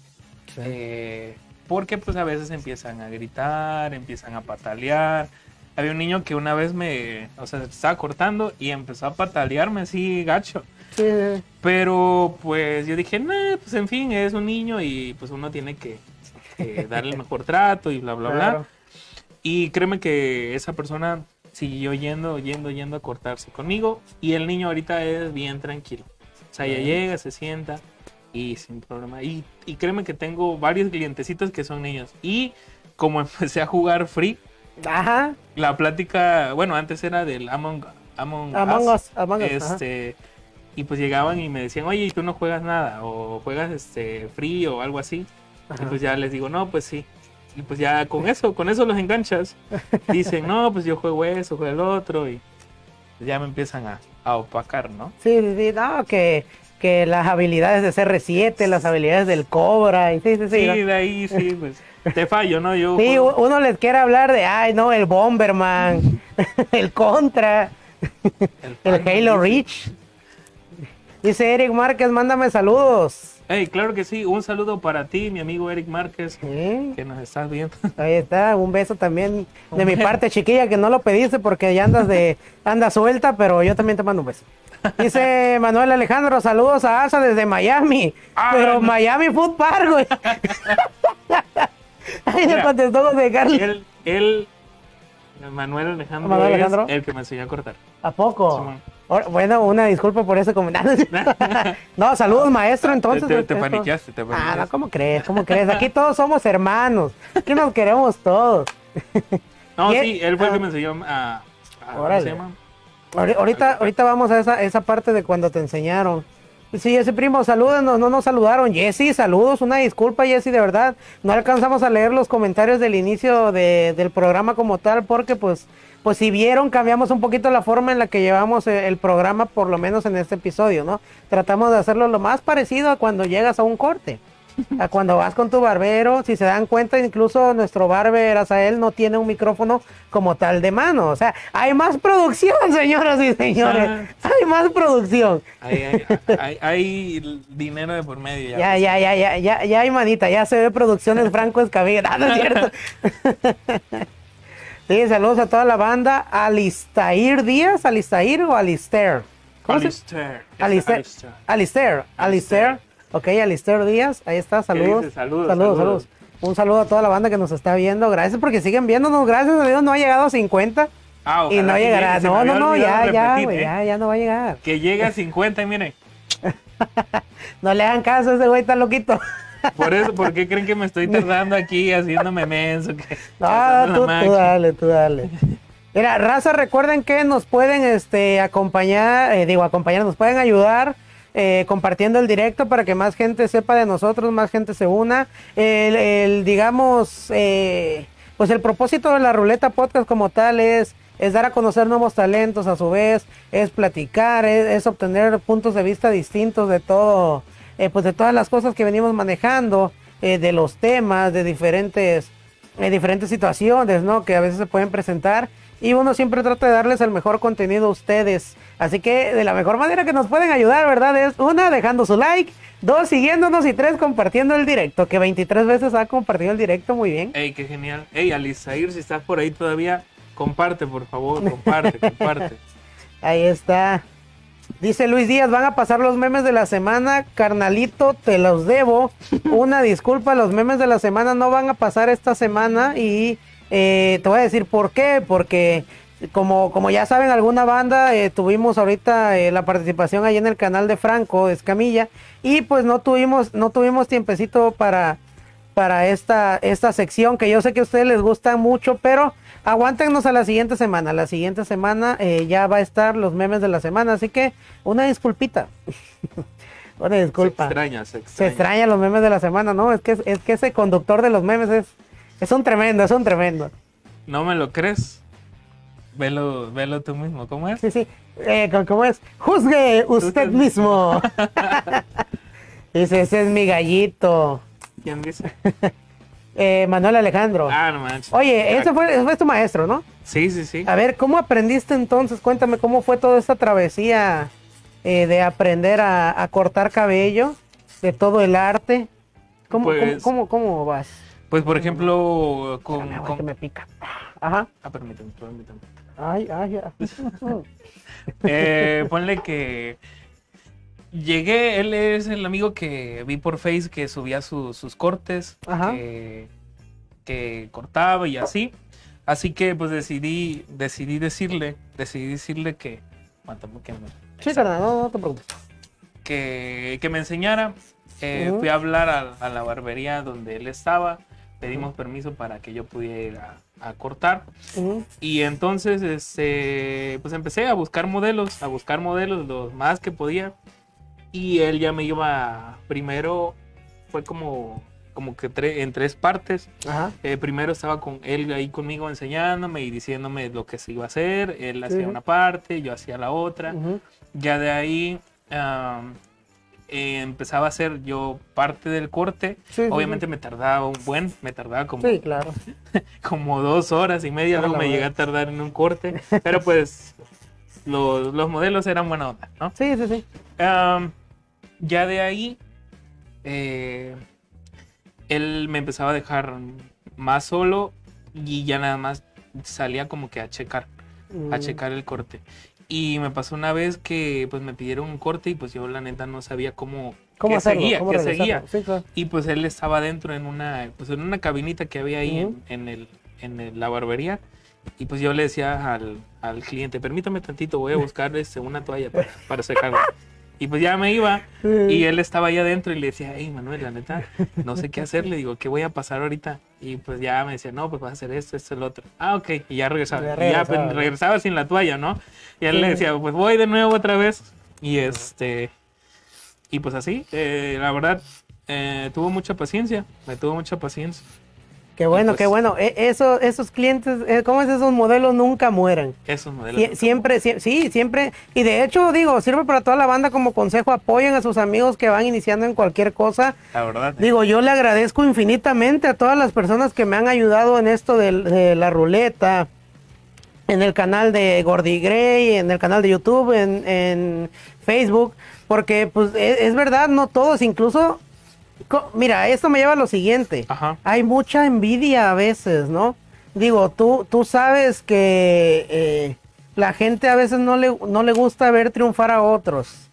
eh, porque pues a veces empiezan a gritar, empiezan a patalear. Había un niño que una vez me, o sea, se estaba cortando y empezó a patalearme así gacho. Sí. Pero pues yo dije, nah, pues en fin, es un niño y pues uno tiene que, que darle el mejor trato y bla, bla, Claro. bla. Y créeme que esa persona siguió yendo, yendo, yendo a cortarse conmigo y el niño ahorita es bien tranquilo. O sea, ya llega, se sienta y sin problema. Y, y créeme que tengo varios clientecitos que son niños. Y como empecé a jugar free, Ajá. la plática, bueno, antes era del Among, Among, Among Us. Us. Among Us. Este, y pues llegaban y me decían, oye, ¿y tú no juegas nada? O juegas este free o algo así. Ajá. Y pues ya les digo, no, pues sí. Y pues ya con eso, con eso los enganchas. Dicen, no, pues yo juego eso, juego el otro. Y ya me empiezan a, a opacar, ¿no? Sí, sí, sí, no, que, que las habilidades de CR7, las habilidades del Cobra, y sí, sí, sí. Sí, ¿no? de ahí sí, pues te fallo, ¿no? Yo Sí, juego- uno les quiere hablar de, ay, no, el Bomberman, el Contra, el Pac-Man, Halo. Reach. Dice Eric Márquez, mándame saludos. Hey, claro que sí, un saludo para ti, mi amigo Eric Márquez, Sí, que nos estás viendo. ahí está, un beso también de mi parte, chiquilla, que no lo pediste porque ya andas de, andas suelta, pero yo también te mando un beso. Dice Manuel Alejandro, saludos a Asa desde Miami. Ah, pero no. Miami Food Park, güey. Ahí le contestó José Carlos. Él, él, Manuel Alejandro, Manuel es Alejandro. el que me enseñó a cortar. ¿A poco? Simón. Bueno, una disculpa por ese comentario. no, saludos, maestro, entonces. te, te maestro. paniqueaste, te Ah, paniqueaste. no, ¿cómo crees? ¿Cómo crees? Aquí todos somos hermanos. Aquí nos queremos todos. No, sí, él fue el Ah. que me enseñó a... a ¿Cómo se llama? Ahori- Ahorita, ahorita vamos a esa, esa parte de cuando te enseñaron. Sí, ese primo, salúdenos, no nos saludaron. Jessy, saludos, una disculpa, Jessy, de verdad. No alcanzamos a leer los comentarios del inicio de- del programa como tal, porque pues, pues si vieron, cambiamos un poquito la forma en la que llevamos eh, el programa, por lo menos en este episodio, ¿no? Tratamos de hacerlo lo más parecido a cuando llegas a un corte. A cuando vas con tu barbero, si se dan cuenta, incluso nuestro barber Azael no tiene un micrófono como tal de mano. O sea, hay más producción, señoras y señores. Hay más producción. Hay, hay, hay, hay dinero de por medio ya. Ya, ya, ya, ya, ya, ya hay manita, ya se ve producciones Franco Escamilla, Ah, no es cierto. sí, saludos a toda la banda. Alistair Díaz, Alistair o Alistair. ¿Cómo se- Alistair. Alistair. Alistair. Alistair, Alistair. Ok, Alistair Díaz, ahí está, saludos. Saludos, saludos, saludos. saludos. Un saludo a toda la banda que nos está viendo. Gracias porque siguen viéndonos. Gracias a Dios no ha llegado a 50 Ah, y no llegará. llegue, No, no, no, ya, ya, repetir, güey, ¿eh? ya, ya no va a llegar. Que llegue a 50 y miren. No le hagan caso, ese güey está loquito. Por eso, ¿por qué creen que me estoy tardando aquí haciéndome menso? Que, Ah, tú, tú dale, tú dale. Mira, raza, recuerden que nos pueden este, acompañar, eh, digo, acompañar, nos pueden ayudar eh, compartiendo el directo para que más gente sepa de nosotros, más gente se una. El, el, digamos, eh, pues el propósito de la Ruleta Podcast como tal es, es dar a conocer nuevos talentos a su vez, es platicar, es, es obtener puntos de vista distintos de todo, eh, pues de todas las cosas que venimos manejando, eh, de los temas, de diferentes en diferentes situaciones, ¿no? Que a veces se pueden presentar y uno siempre trata de darles el mejor contenido a ustedes. Así que de la mejor manera que nos pueden ayudar, ¿verdad? Es una, dejando su like, dos, siguiéndonos y tres, compartiendo el directo, que 23 veces ha compartido el directo, muy bien. Ey, qué genial. Ey, Alisair, si estás por ahí todavía, comparte, por favor, comparte, comparte. Ahí está. Dice Luis Díaz, van a pasar los memes de la semana, carnalito, te los debo. Una disculpa, los memes de la semana no van a pasar esta semana y eh, te voy a decir por qué, porque como, como ya saben, alguna banda, eh, tuvimos ahorita eh, la participación ahí en el canal de Franco Escamilla y pues no tuvimos, no tuvimos tiempecito para, para esta, esta sección que yo sé que a ustedes les gusta mucho, pero aguántenos a la siguiente semana. La siguiente semana eh, ya va a estar los memes de la semana, así que una disculpita. una Se disculpa. extraña, se Se extraña. extraña los memes de la semana, ¿no? Es que, es que ese conductor de los memes es, es un tremendo, es un tremendo. ¿No me lo crees? Velo, velo tú mismo, ¿cómo es? Sí, sí. Eh, ¿cómo- ¿Cómo es? Juzgue usted Usted mismo. Dice, ese es mi gallito. ¿Quién dice? Eh, Manuel Alejandro. Ah, no manches. Oye, ese fue, ese fue tu maestro, ¿no? Sí, sí, sí. A ver, ¿cómo aprendiste entonces? Cuéntame cómo fue toda esta travesía eh, de aprender a, a cortar cabello, de todo el arte. ¿Cómo, Pues- cómo, cómo, cómo vas? Pues, por ejemplo, con... Espérame, con- que me pica. Ajá. Ah, permíteme, permíteme. Ay, ay, ya. Eh, ponle que llegué, él es el amigo que vi por Face que subía su- sus cortes, que, que cortaba y así. Así que pues decidí, decidí decirle, decidí decirle que, aguántame que me, Sí, carnal, no, no te preocupes. que, que me enseñara. Eh, Ujú. Fui a hablar a, a la barbería donde él estaba, pedimos permiso para que yo pudiera a- a cortar. Ujú. Y entonces, este, pues empecé a buscar modelos, a buscar modelos los más que podía. Y él ya me iba, primero fue como, como que tre- en tres partes. Ajá. Eh, primero estaba con él ahí conmigo enseñándome y diciéndome lo que se iba a hacer. Él Sí, hacía sí. una parte, yo hacía la otra. Ujú. Ya de ahí am, eh, empezaba a hacer yo parte del corte. Sí, sí, Obviamente me tardaba un buen, me tardaba como Sí, claro. como dos horas y media, luego me llegué a tardar en un corte, pero pues los, los modelos eran buena onda, ¿no? Sí, sí, sí. Am, ya de ahí, eh, él me empezaba a dejar más solo y ya nada más salía como que a checar, a Mm. checar el corte. Y me pasó una vez que pues me pidieron un corte y pues yo la neta no sabía cómo, ¿Cómo qué hacerlo? seguía, ¿Cómo qué seguía. Sí, claro. Y pues él estaba dentro en una, pues en una cabinita que había ahí en, en el, en el- la barbería. Y pues yo le decía al, al cliente, permítame tantito, voy a buscar este, una toalla para, para secarla. Y pues ya me iba y él estaba ahí adentro y le decía, hey Manuel, la neta, no sé qué hacer. Le digo, ¿qué voy a pasar ahorita? Y pues ya me decía, no, pues vas a hacer esto, esto, el otro. Ah, ok. Y ya regresaba. Ya Y ya regresaba, pues, ¿no? regresaba sin la toalla, ¿no? Y él le decía, pues voy de nuevo otra vez. Y este... Y pues así, eh, la verdad, eh, tuvo mucha paciencia, me tuvo mucha paciencia. Qué bueno, pues- qué bueno. E- eso, esos clientes, eh, ¿cómo es? Esos modelos nunca mueren. Esos modelos. Sie- siempre, sie- sí, siempre. Y de hecho, digo, sirve para toda la banda como consejo. Apoyen a sus amigos que van iniciando en cualquier cosa. La verdad. Digo, yo le agradezco infinitamente a todas las personas que me han ayudado en esto de, la ruleta, en el canal de Gordy Gray, en el canal de YouTube, en, en Facebook, porque pues e- es, verdad, no todos, incluso, mira, esto me lleva a lo siguiente. Ajá. Hay mucha envidia a veces, ¿no? Digo, tú, tú sabes que eh, la gente a veces no le, no le gusta ver triunfar a otros.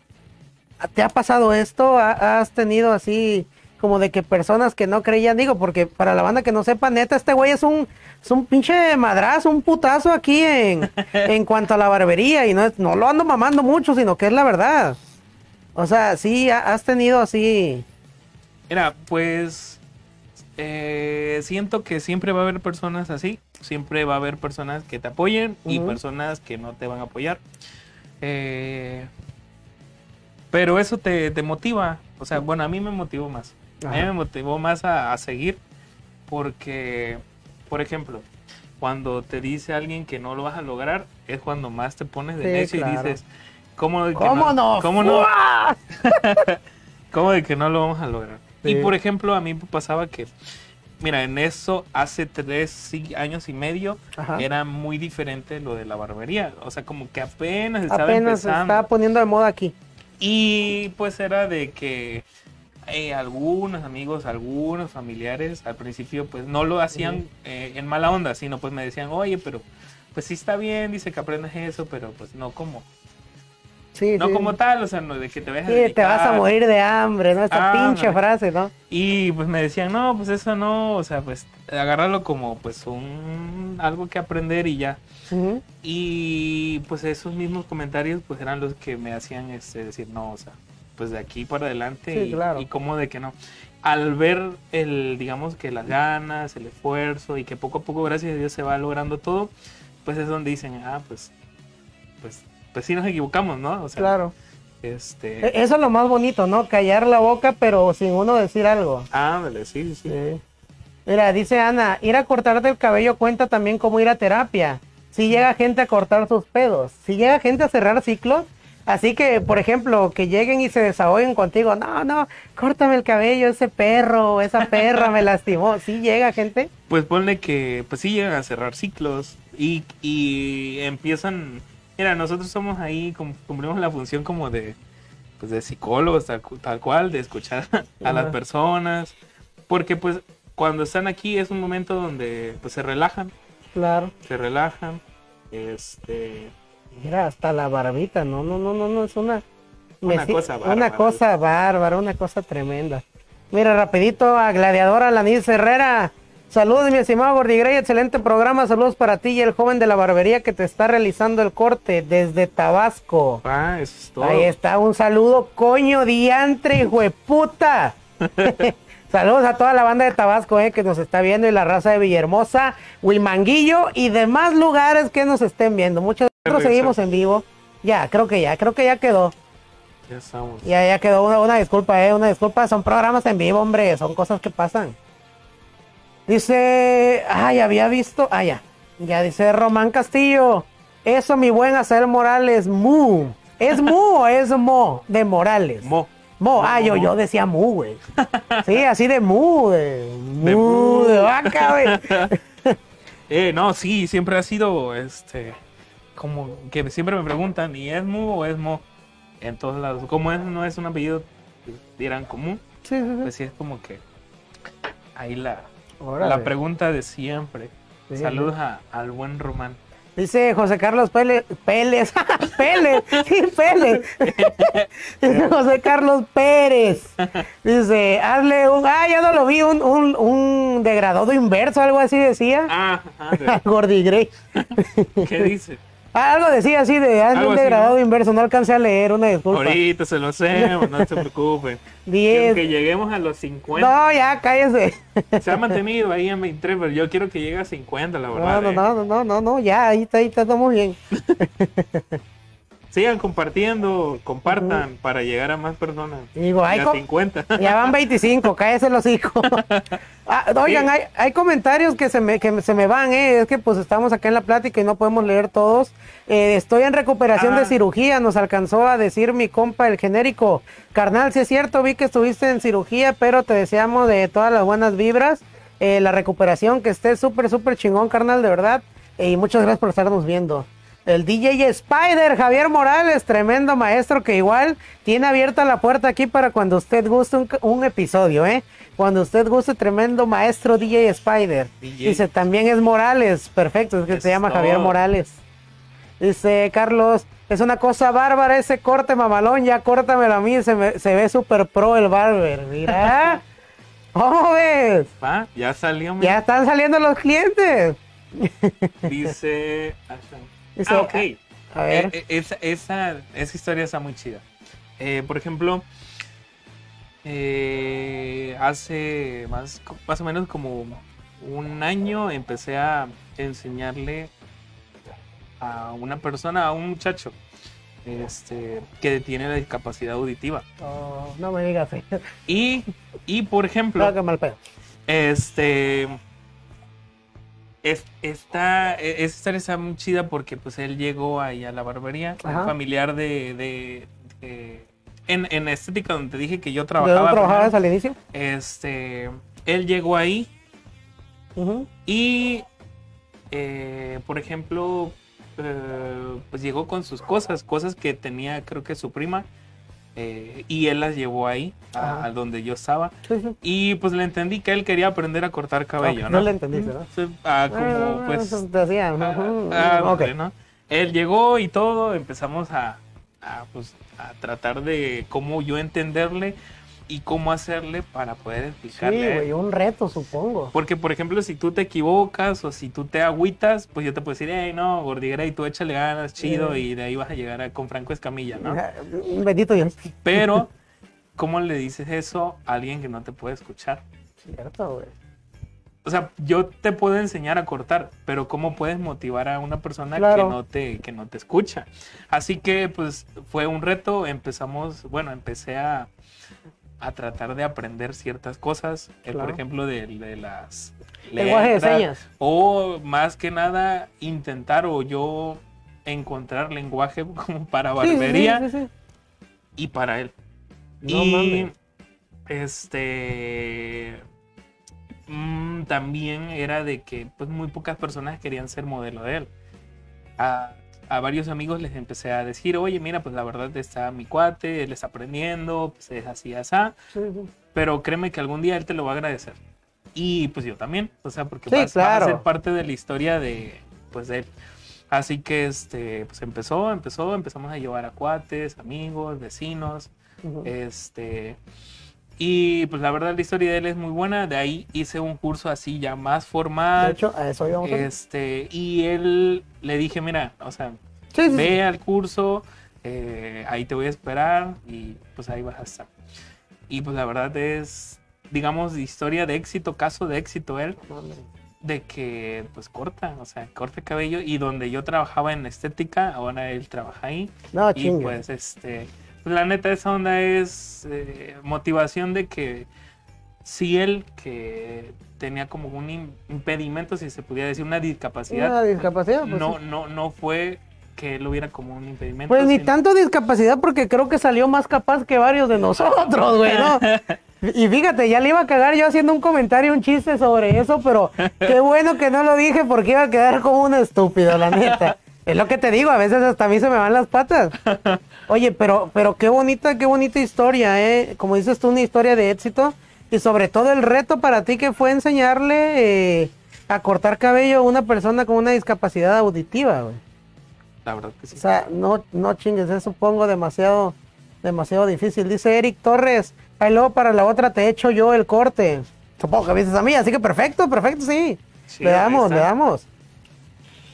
¿Te ha pasado esto? ¿Ha- ¿Has tenido así como de que personas que no creían? Digo, porque para la banda que no sepa, neta, este güey es un, es un pinche madrazo, un putazo aquí en, en cuanto a la barbería. Y no, es- no lo ando mamando mucho, sino que es la verdad. O sea, sí, ha- has tenido así... Mira, pues eh, siento que siempre va a haber personas así, siempre va a haber personas que te apoyen y personas que no te van a apoyar. Eh, pero eso te, te motiva, o sea, bueno, a mí me motivó más. A mí me motivó más a, a seguir porque, por ejemplo, cuando te dice alguien que no lo vas a lograr, es cuando más te pones de Sí, necio claro. y dices, ¿cómo, de que ¿Cómo no? ¿Cómo no? ¿Cómo de que no lo vamos a lograr? Y por ejemplo, a mí me pasaba que, mira, en eso hace tres años y medio Ajá. era muy diferente lo de la barbería. O sea, como que apenas estaba Apenas se empezando. está poniendo de moda aquí. Y pues era de que eh, algunos amigos, algunos familiares al principio pues no lo hacían eh, en mala onda, sino pues me decían, oye, pero pues sí está bien, dice que aprendas eso, pero pues no como, Sí, no sí. como tal, o sea, no de que te vayas a te vas a morir de hambre, ¿no? Esa Ah, pinche ándale. frase, ¿no? Y pues me decían, no, pues eso no, o sea, pues agarrarlo como pues un algo que aprender y ya. Y pues esos mismos comentarios pues eran los que me hacían este, decir, no, o sea, pues de aquí para adelante y, claro. y cómo de que no. Al ver el, digamos que las ganas, el esfuerzo y que poco a poco, gracias a Dios, se va logrando todo, pues es donde dicen, ah, pues, pues, pues sí nos equivocamos, ¿no? O sea, Claro. este, E- Eso es lo más bonito, ¿no? Callar la boca, pero sin uno decir algo. ándale, sí, sí. Sí. Mira, dice Ana, ir a cortarte el cabello cuenta también como ir a terapia. Si llega gente a cortar sus pedos, si llega gente a cerrar ciclos, así que, por ejemplo, que lleguen y se desahoguen contigo, no, no, córtame el cabello, ese perro, esa perra me lastimó. Si llega gente, Pues ponle que, pues sí llegan a cerrar ciclos y, y empiezan, mira, nosotros somos ahí, cum- cumplimos la función como de, pues de psicólogos, tal, cu- tal cual, de escuchar a las personas, porque pues cuando están aquí es un momento donde pues se relajan, claro. se relajan, este, Mira, hasta la barbita, no, no, no, no, no, es una... Una si- cosa Una bárbara. cosa bárbara, una cosa tremenda. Mira, rapidito a Gladiadora Lanis Herrera. Saludos, mi estimado Gordigrey, excelente programa. Saludos para ti y el joven de la barbería que te está realizando el corte desde Tabasco. ah, eso es todo. Ahí está, un saludo, coño diantre, hijo de puta. Saludos a toda la banda de Tabasco eh, que nos está viendo y la raza de Villahermosa, Huimanguillo y demás lugares que nos estén viendo. Muchas nosotros risa. seguimos en vivo. Ya, creo que ya, creo que ya quedó. Ya estamos. Ya, ya quedó una, una disculpa, eh, una disculpa. Son programas en vivo, hombre, son cosas que pasan. Dice, ay, había visto, ah, ya, ya dice Román Castillo. Eso, mi buen Azael Morales, mu. ¿Es mu o es mo de Morales? Mo. Mo, ah, yo, yo decía mu, güey. Sí, así de mu, de De mu, de vaca, güey. Eh, no, sí, siempre ha sido, este, como que siempre me preguntan, ¿y es Mu o es Mo? En todos lados. Como es, no es un apellido, dirán común, Sí, sí, sí. pues sí es como que ahí la, Órale. la pregunta de siempre. Sí, Saludos a- al buen Román. Dice José Carlos Pérez, Pérez, Pérez, sí, Pérez. Dice José Carlos Pérez. Dice, hazle un, ah, ya no lo vi, un, un, un degradado inverso, algo así decía. Ah, ajá, Gordy Gray. ¿Qué dice? Ah, algo decía así de hazle Algo un degradado ¿no? inverso, no alcancé a leer, una disculpa. Ahorita se lo hacemos, no se preocupen. Diez. Que lleguemos a los 50. No, ya, cállese. Se ha mantenido ahí en 23, pero yo quiero que llegue a 50, la verdad. No, no, eh. no, no, no, no, no, ya, ahí está, ahí está, estamos bien. Sigan compartiendo, compartan para llegar a más personas. Digo, hay Y a co- 50. Ya van 25, cállese los hocico. Ah, oigan, hay, hay comentarios que se me, que se me van, ¿eh? Es que pues estamos acá en la plática y no podemos leer todos. Eh, estoy en recuperación Ah. de cirugía, nos alcanzó a decir mi compa el genérico. Carnal, sí es cierto, vi que estuviste en cirugía, pero te deseamos de todas las buenas vibras. eh, la recuperación, que estés súper, súper chingón, carnal, de verdad. Y muchas gracias por estarnos viendo. El DJ Spider, Javier Morales, tremendo maestro que igual tiene abierta la puerta aquí para cuando usted guste un, un episodio, ¿eh? Cuando usted guste, tremendo maestro DJ Spider. DJ. Dice, también es Morales, perfecto, es que se llama. Javier Morales. Dice Carlos, es una cosa bárbara ese corte mamalón, ya córtamelo a mí, se, me- se ve súper pro el barber, mira. ¿Cómo ves? Va, Ya salió. Ya están saliendo los clientes. Dice. Dice, ah, ok. A ver. Eh, eh, esa, esa, esa historia está muy chida. Eh, por ejemplo, eh, hace más, más o menos como un año empecé a enseñarle a una persona, a un muchacho, este, que tiene la discapacidad auditiva. Oh, no me digas. Y, y por ejemplo, No, que mal pedo. este. Es, esta, e- esta historia está muy chida porque pues él llegó ahí a la barbería, un familiar de, de- de- en, en estética donde te dije que yo ¿De trabajaba. dónde trabajabas al inicio? Este, él llegó ahí y, eh, por ejemplo, eh, pues llegó con sus cosas, cosas que tenía creo que su prima, eh, y él las llevó ahí, a- donde yo estaba. Sí, sí. Y pues le entendí que él quería aprender a cortar cabello, ¿no? no le entendiste, ¿no? Sí, ah, como Ah, pues... te hacía, ah, ah, ok. hombre, ¿no? Él llegó y todo, empezamos a, a, pues, a tratar de cómo yo entenderle y cómo hacerle para poder Sí, explicarle. güey, un reto, supongo. Porque, por ejemplo, si tú te equivocas o si tú te agüitas, pues yo te puedo decir, hey, no, gordiguera, y tú échale ganas, chido, Eh. y de ahí vas a llegar a, con Franco Escamilla, ¿no? Un bendito Dios. Pero, ¿cómo le dices eso a alguien que no te puede escuchar? Cierto, güey. O sea, yo te puedo enseñar a cortar, pero ¿cómo puedes motivar a una persona Claro. que no te que no te escucha? Así que pues fue un reto, empezamos, bueno, empecé a, a tratar de aprender ciertas cosas, eh, por ejemplo, de, de las Lenguaje de señas. o más que nada intentar o yo encontrar lenguaje como para Sí, sí, sí, barbería sí, y para él. No y mames. este mm, también era de que pues muy pocas personas querían ser modelo de él. A, a varios amigos les empecé a decir, oye, mira, pues la verdad está mi cuate, él está aprendiendo, pues es así, así, Sí, sí. pero créeme que algún día él te lo va a agradecer. Y pues yo también, o sea, porque Sí, vas, vas a ser parte de la historia de, pues de él. Así que, este, pues empezó, empezó, empezamos a llevar a cuates, amigos, vecinos, este, y pues la verdad la historia de él es muy buena. De ahí hice un curso así ya más formal. De hecho, a eso íbamos a este, y él le dije, mira, o sea, Sí, sí, sí. ve al curso, eh, ahí te voy a esperar y pues ahí vas a estar. Y pues la verdad es, digamos, historia de éxito, caso de éxito él, de que pues corta, o sea, corta cabello y donde yo trabajaba en estética, ahora él trabaja ahí. No, Y chingue. pues este, la neta esa onda es eh, motivación de que si él que tenía como un im- impedimento, si se pudiera decir, una discapacidad, Una discapacidad, pues, no, sí. no, no fue que él hubiera como un impedimento. Pues ni tanto discapacidad porque creo que salió más capaz que varios de nosotros, güey, ¿no? Y fíjate, ya le iba a cagar yo haciendo un comentario, un chiste sobre eso, pero qué bueno que no lo dije porque iba a quedar como un estúpido, la neta. Es lo que te digo, a veces hasta a mí se me van las patas. Oye, pero, pero qué bonita, qué bonita historia, ¿eh? Como dices tú, una historia de éxito y sobre todo el reto para ti que fue enseñarle eh, a cortar cabello una persona con una discapacidad auditiva, güey. La verdad que sí. O sea, no, no chingues, es supongo demasiado, demasiado difícil. Dice Eric Torres, ahí luego para la otra te echo yo el corte. Supongo que viste a mí, así que perfecto, perfecto, sí. Sí, le damos, le damos.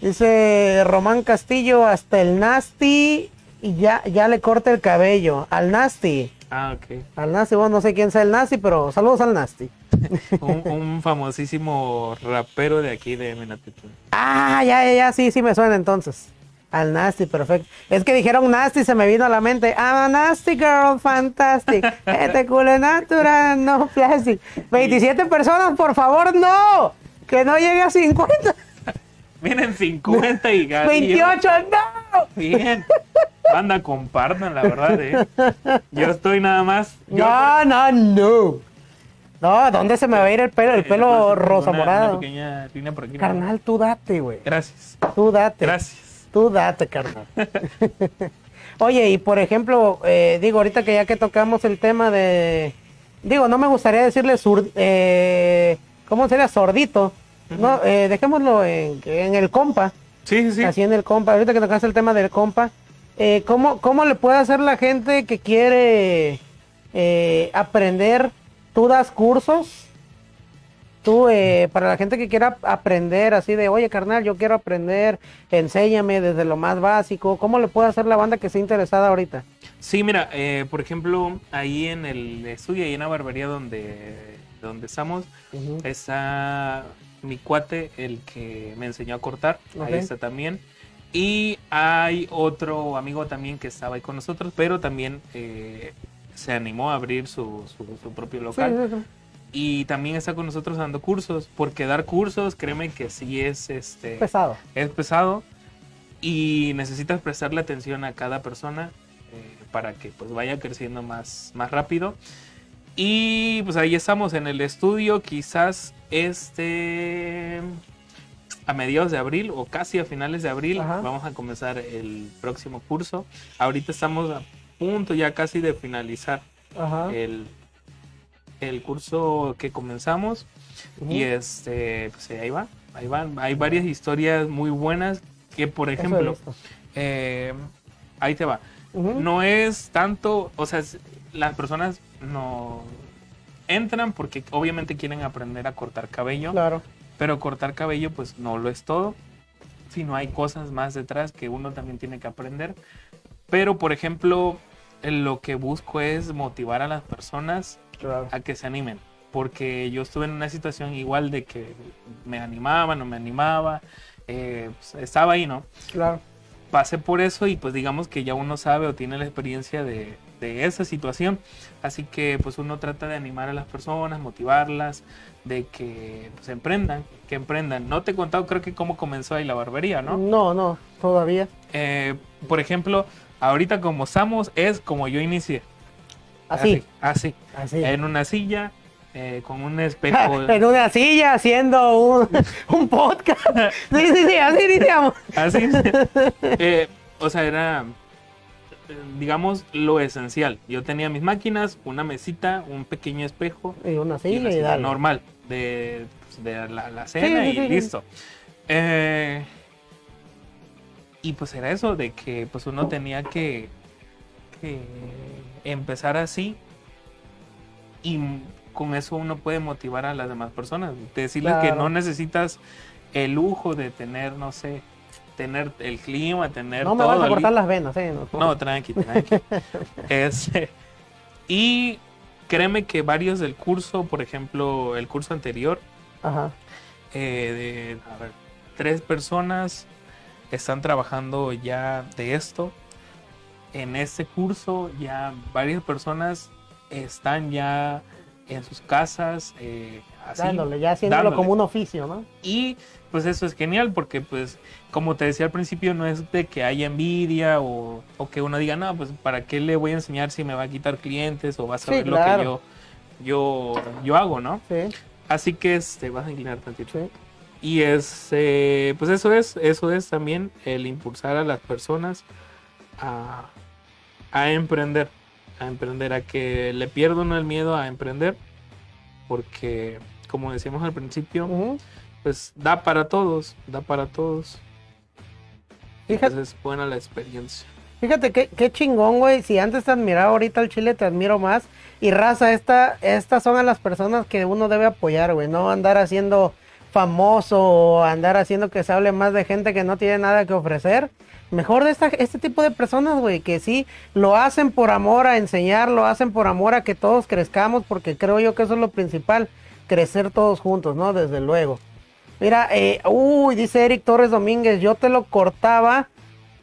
Dice Román Castillo, hasta el Nasty y ya, ya le corta el cabello. Al Nasty. Ah, ok. Al Nasty, bueno, no sé quién sea el Nasty, pero saludos al Nasty. Un, un famosísimo rapero de aquí de Minatitlán. Ah, ya, ya, ya, sí, sí me suena entonces. Al Nasty, perfecto. Es que dijeron Nasty, se me vino a la mente. I'm a nasty girl, fantastic. Este culo natural, no plastic. 27 personas, por favor, no. Que no llegue a 50. Vienen 50 y gatillo. 28, no. Bien. Banda, compartan, la verdad, eh. Yo estoy nada más. yo- No, no, no. No, ¿dónde se me va a ir el pelo? El pelo rosa morado. Carnal, tú date, güey. Gracias. Tú date. Gracias. Tú date, carnal. Oye, y por ejemplo, eh, digo, ahorita que ya que tocamos el tema de. Digo, no me gustaría decirle sur, eh, ¿Cómo sería? Sordito. No, eh, dejémoslo en, en el compa. Sí, sí, sí. Así en el compa. Ahorita que tocaste el tema del compa. eh, ¿cómo, ¿Cómo le puede hacer la gente que quiere eh, aprender? ¿Tú das cursos? Tú, eh, para la gente que quiera aprender así de, oye carnal, yo quiero aprender, enséñame desde lo más básico. ¿Cómo le puede hacer la banda que esté interesada ahorita? Sí, mira, eh, por ejemplo, ahí en el estudio, ahí en la barbería donde, donde estamos, está mi cuate, el que me enseñó a cortar, Ok. ahí está también. Y hay otro amigo también que estaba ahí con nosotros, pero también eh, se animó a abrir su, su- su propio local. Sí, sí, sí. Y también está con nosotros dando cursos, porque dar cursos, créeme que sí es este Pesado. es pesado y necesitas prestarle atención a cada persona eh, para que pues vaya creciendo más, más rápido. Y pues ahí estamos en el estudio, quizás este a mediados de abril o casi a finales de abril Ajá. vamos a comenzar el próximo curso. Ahorita estamos a punto ya casi de finalizar el, el curso que comenzamos. Y este, pues ahí va, ahí van. Hay varias historias muy buenas que, por ejemplo, eh, ahí te va. No es tanto, o sea, las personas no entran porque obviamente quieren aprender a cortar cabello, Claro. pero cortar cabello pues no lo es todo, sino hay cosas más detrás que uno también tiene que aprender. Pero, por ejemplo, lo que busco es motivar a las personas Claro. a que se animen. Porque yo estuve en una situación igual de que me animaba, no me animaba, eh, pues, estaba ahí, ¿no? Claro. Pasé por eso y pues digamos que ya uno sabe o tiene la experiencia de, de esa situación. Así que pues uno trata de animar a las personas, motivarlas, de que pues emprendan, que emprendan. No te he contado creo que cómo comenzó ahí la barbería, ¿no? No, no, todavía. Eh, por ejemplo, ahorita como estamos es como yo inicié. Así. Así. Así. En una silla, eh, con un espejo. en una silla haciendo un, un podcast. Sí, sí, sí, así iniciamos. Así. Eh, o sea, era, digamos, lo esencial. Yo tenía mis máquinas, una mesita, un pequeño espejo Y una y silla una normal de, pues, de la, la cena sí, y sí, listo. Eh, y pues era eso, de que pues uno tenía que, que empezar así y con eso uno puede motivar a las demás personas. Decirles que no necesitas el lujo de tener, no sé, tener el clima, tener No me todo. vas a li- cortar las venas, ¿eh? No, no, tranqui, tranqui. Este, y créeme que varios del curso, por ejemplo, el curso anterior, Ajá. eh, de a ver, tres personas están trabajando ya de esto. En este curso ya varias personas están ya en sus casas, eh, así, dándole, ya haciéndolo dándole. como un oficio, ¿no? y pues eso es genial porque pues como te decía al principio no es de que haya envidia o, o que uno diga, no, pues para qué le voy a enseñar si me va a quitar clientes o va a Sí, saber lo que yo, yo, yo hago, ¿no? Sí, Así que este, vas a inclinar tantito. sí. Y es, eh, pues eso es, eso es también el impulsar a las personas a, a emprender, a emprender, a que le pierda uno el miedo a emprender, porque como decíamos al principio, pues da para todos, da para todos. Fíjate, Entonces, buena la experiencia. fíjate qué, qué chingón, güey. Si antes te admiraba, ahorita el chile te admiro más. Y raza, esta, estas son a las personas que uno debe apoyar, güey. No andar haciendo famoso o andar haciendo que se hable más de gente que no tiene nada que ofrecer. Mejor de esta, este tipo de personas, güey, que sí lo hacen por amor a enseñar, lo hacen por amor a que todos crezcamos, porque creo yo que eso es lo principal, crecer todos juntos, ¿no? Desde luego. Mira, eh, uy, dice Eric Torres Domínguez, yo te lo cortaba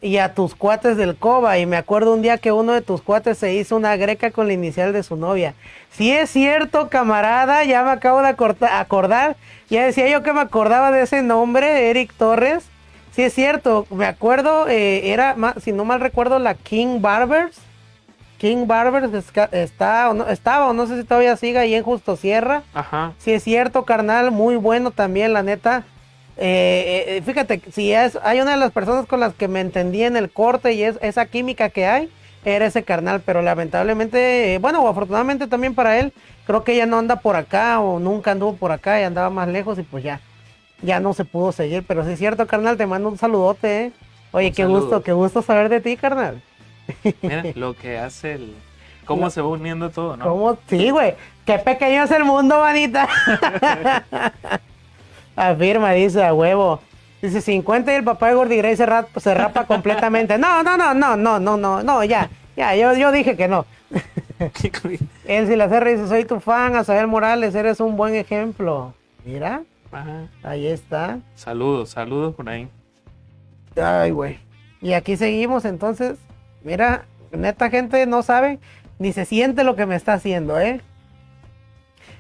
y a tus cuates del COBA. Y me acuerdo un día que uno de tus cuates se hizo una greca con la inicial de su novia. Si es cierto, camarada, ya me acabo de acordar. Ya decía yo que me acordaba de ese nombre, Eric Torres. Sí es cierto, me acuerdo, eh, era, si no mal recuerdo, la King Barbers. King Barbers está, o no, estaba, o no sé si todavía sigue ahí en Justo Sierra. Ajá. Sí, es cierto, carnal, muy bueno también, la neta. Eh, eh, fíjate, si es, hay una de las personas con las que me entendí en el corte y es esa química que hay, era ese carnal, pero lamentablemente, eh, bueno, o afortunadamente también para él, creo que ya no anda por acá o nunca anduvo por acá y andaba más lejos y pues ya, ya no se pudo seguir, pero sí es cierto, carnal, te mando un saludote, eh. Oye, Un qué saludo. gusto, qué gusto saber de ti, carnal. Mira lo que hace el. Cómo No. se va uniendo todo, ¿no? ¿Cómo? Sí, güey. Qué pequeño es el mundo, manita. Afirma, dice a huevo. Dice 50 y el papá de Gordy Gray se rapa, se rapa completamente. No, no, no, no, no, no, no, no, ya. Ya, yo, yo dije que no. Él si la CR dice, soy tu fan, Asael Morales, eres un buen ejemplo. Mira, Ajá. ahí está. Saludos, saludos por ahí. Ay, güey. Y aquí seguimos, entonces, mira, neta gente no sabe ni se siente lo que me está haciendo, ¿eh?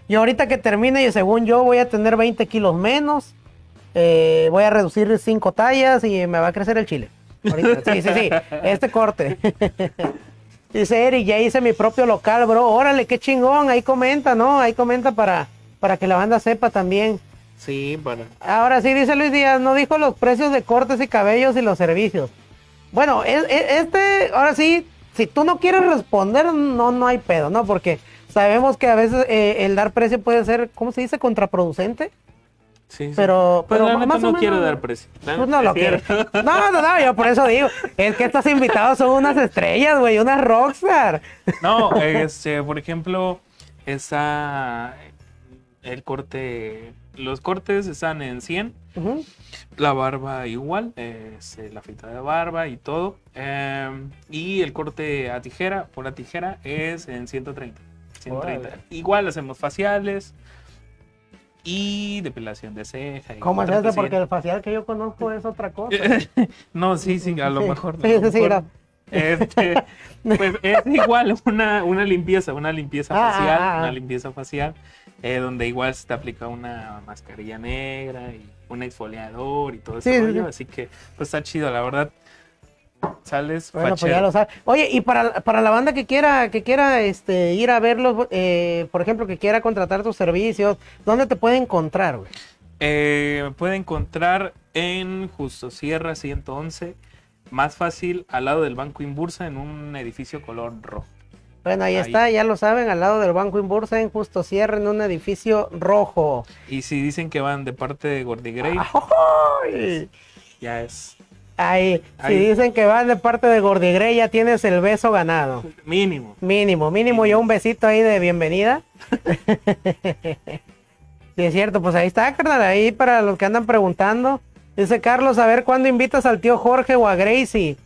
Yo ahorita que termine, y según yo voy a tener 20 kilos menos, eh, voy a reducir 5 tallas y me va a crecer el chile. Ahorita, sí, sí, sí, este corte. Dice Eric, ya hice mi propio local, bro. Órale, qué chingón, ahí comenta, ¿no? Ahí comenta para, para que la banda sepa también. Sí, para. Ahora sí, dice Luis Díaz, no dijo los precios de cortes y cabellos y los servicios. Bueno, es- es- este, ahora sí, si tú no quieres responder, no, no hay pedo, ¿no? Porque sabemos que a veces eh, el dar precio puede ser, ¿cómo se dice? Contraproducente. Sí, sí. Pero, Pues pero la más no menos- quiero dar precio. La Pues no lo quiero. No, no, no, yo por eso digo, es que estos invitados son unas estrellas, güey, unas rockstar. No, este, por ejemplo, está el corte. Los cortes están en 100. Ujú. La barba igual, es eh, la fita de barba y todo. Em, y el corte a tijera, por la tijera, es en 130. 130. Órale. Igual hacemos faciales y depilación de ceja. y ¿Cómo es este? Porque el facial que yo conozco es otra cosa. no, sí, sí, a lo Sí, mejor. sí, sí, mejor, este, pues es igual una, una limpieza, una limpieza Ah, facial, ah, ah. una limpieza facial, eh, donde igual se te aplica una mascarilla negra y un exfoliador y todo sí. así que pues está chido, la verdad. Sales Bueno, pues ya lo sabes. Oye, y para, para la banda que quiera, que quiera este, ir a verlos, eh, por ejemplo, que quiera contratar tus servicios, ¿dónde te puede encontrar, güey? Eh, me puede encontrar en Justo Sierra 111, más fácil al lado del Banco Inbursa en un edificio color rojo. Bueno, ahí, Ahí. está, ya lo saben, al lado del Banco Inbursa, en Justo Cierre, en un edificio rojo. Y si dicen que van de parte de Gordy Gray, ¡Ay! ya es Ahí, si dicen que van de parte de Gordigrey, ya tienes el beso ganado. mínimo. Mínimo, mínimo yo un besito ahí de bienvenida. sí, es cierto, pues ahí está, carnal, ahí para los que andan preguntando. Dice Carlos, a ver cuándo invitas al tío Jorge o a Gracie.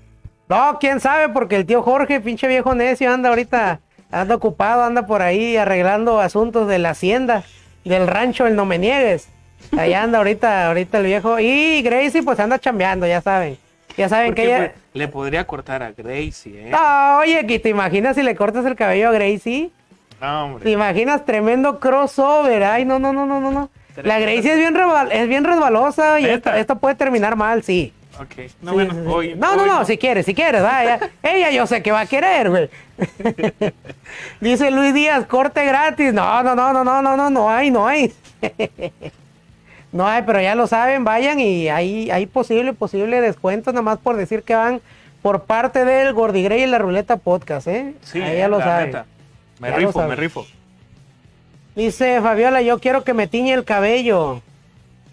No, quién sabe, porque el tío Jorge, pinche viejo necio, anda ahorita, anda ocupado, anda por ahí arreglando asuntos de la hacienda, del rancho, el no me niegues. Ahí anda ahorita, ahorita el viejo. Y Gracie, pues anda chambeando, ya saben. Ya saben que ella. le podría cortar a Gracie, ¿eh? Ah, oye, que te imaginas si le cortas el cabello a Gracie. No, ¿Te hombre. imaginas tremendo crossover? Ay, no, no, no, no, no, no. La Gracie es bien, es bien resbalosa y esto, esto puede terminar mal, sí. Ok. No, Sí, bueno, sí, sí. hoy. no, no, no, si quieres, si quieres, vaya. Ella yo sé que va a querer, güey. Dice Luis Díaz, corte gratis. No, no, no, no, no, no, no, no hay, no hay. No pero ya lo saben, vayan y hay, hay posible, posible descuento, nada más por decir que van por parte del Gordigrey y la Ruleta Podcast, ¿eh? Sí, Ahí ya lo saben. neta. Me Ya rifo, me rifo. Dice Fabiola, yo quiero que me tiñe el cabello.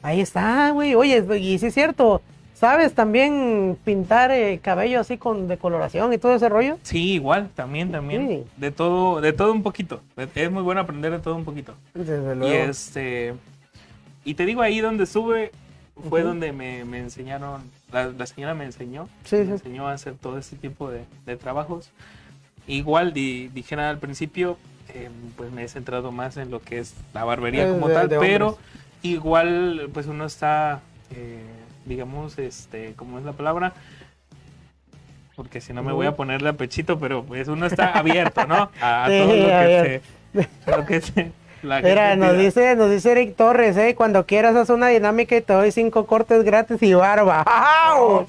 Ahí está, güey. Oye, y sí es cierto. ¿Sabes también pintar eh, cabello así con decoloración y todo ese rollo? Sí, igual, también, también. Sí. De todo, de todo un poquito. Es muy bueno aprender de todo un poquito. Desde Y luego. este. Y te digo, ahí donde sube fue Ujú. donde me, me enseñaron. La, la señora me enseñó. Sí, me sí. enseñó a hacer todo este tipo de, de trabajos. Igual, di- dijera al principio, eh, pues me he centrado más en lo que es la barbería Eh, como de- tal, de pero igual, pues uno está, eh, digamos, este, ¿cómo es la palabra? Porque si no me voy a ponerle a pechito, pero pues uno está abierto, ¿no? A, Sí, todo lo que se, lo que se- la Mira, nos dice, nos dice Eric Torres, eh, cuando quieras haz una dinámica y te doy cinco cortes gratis y barba. ¡Auch!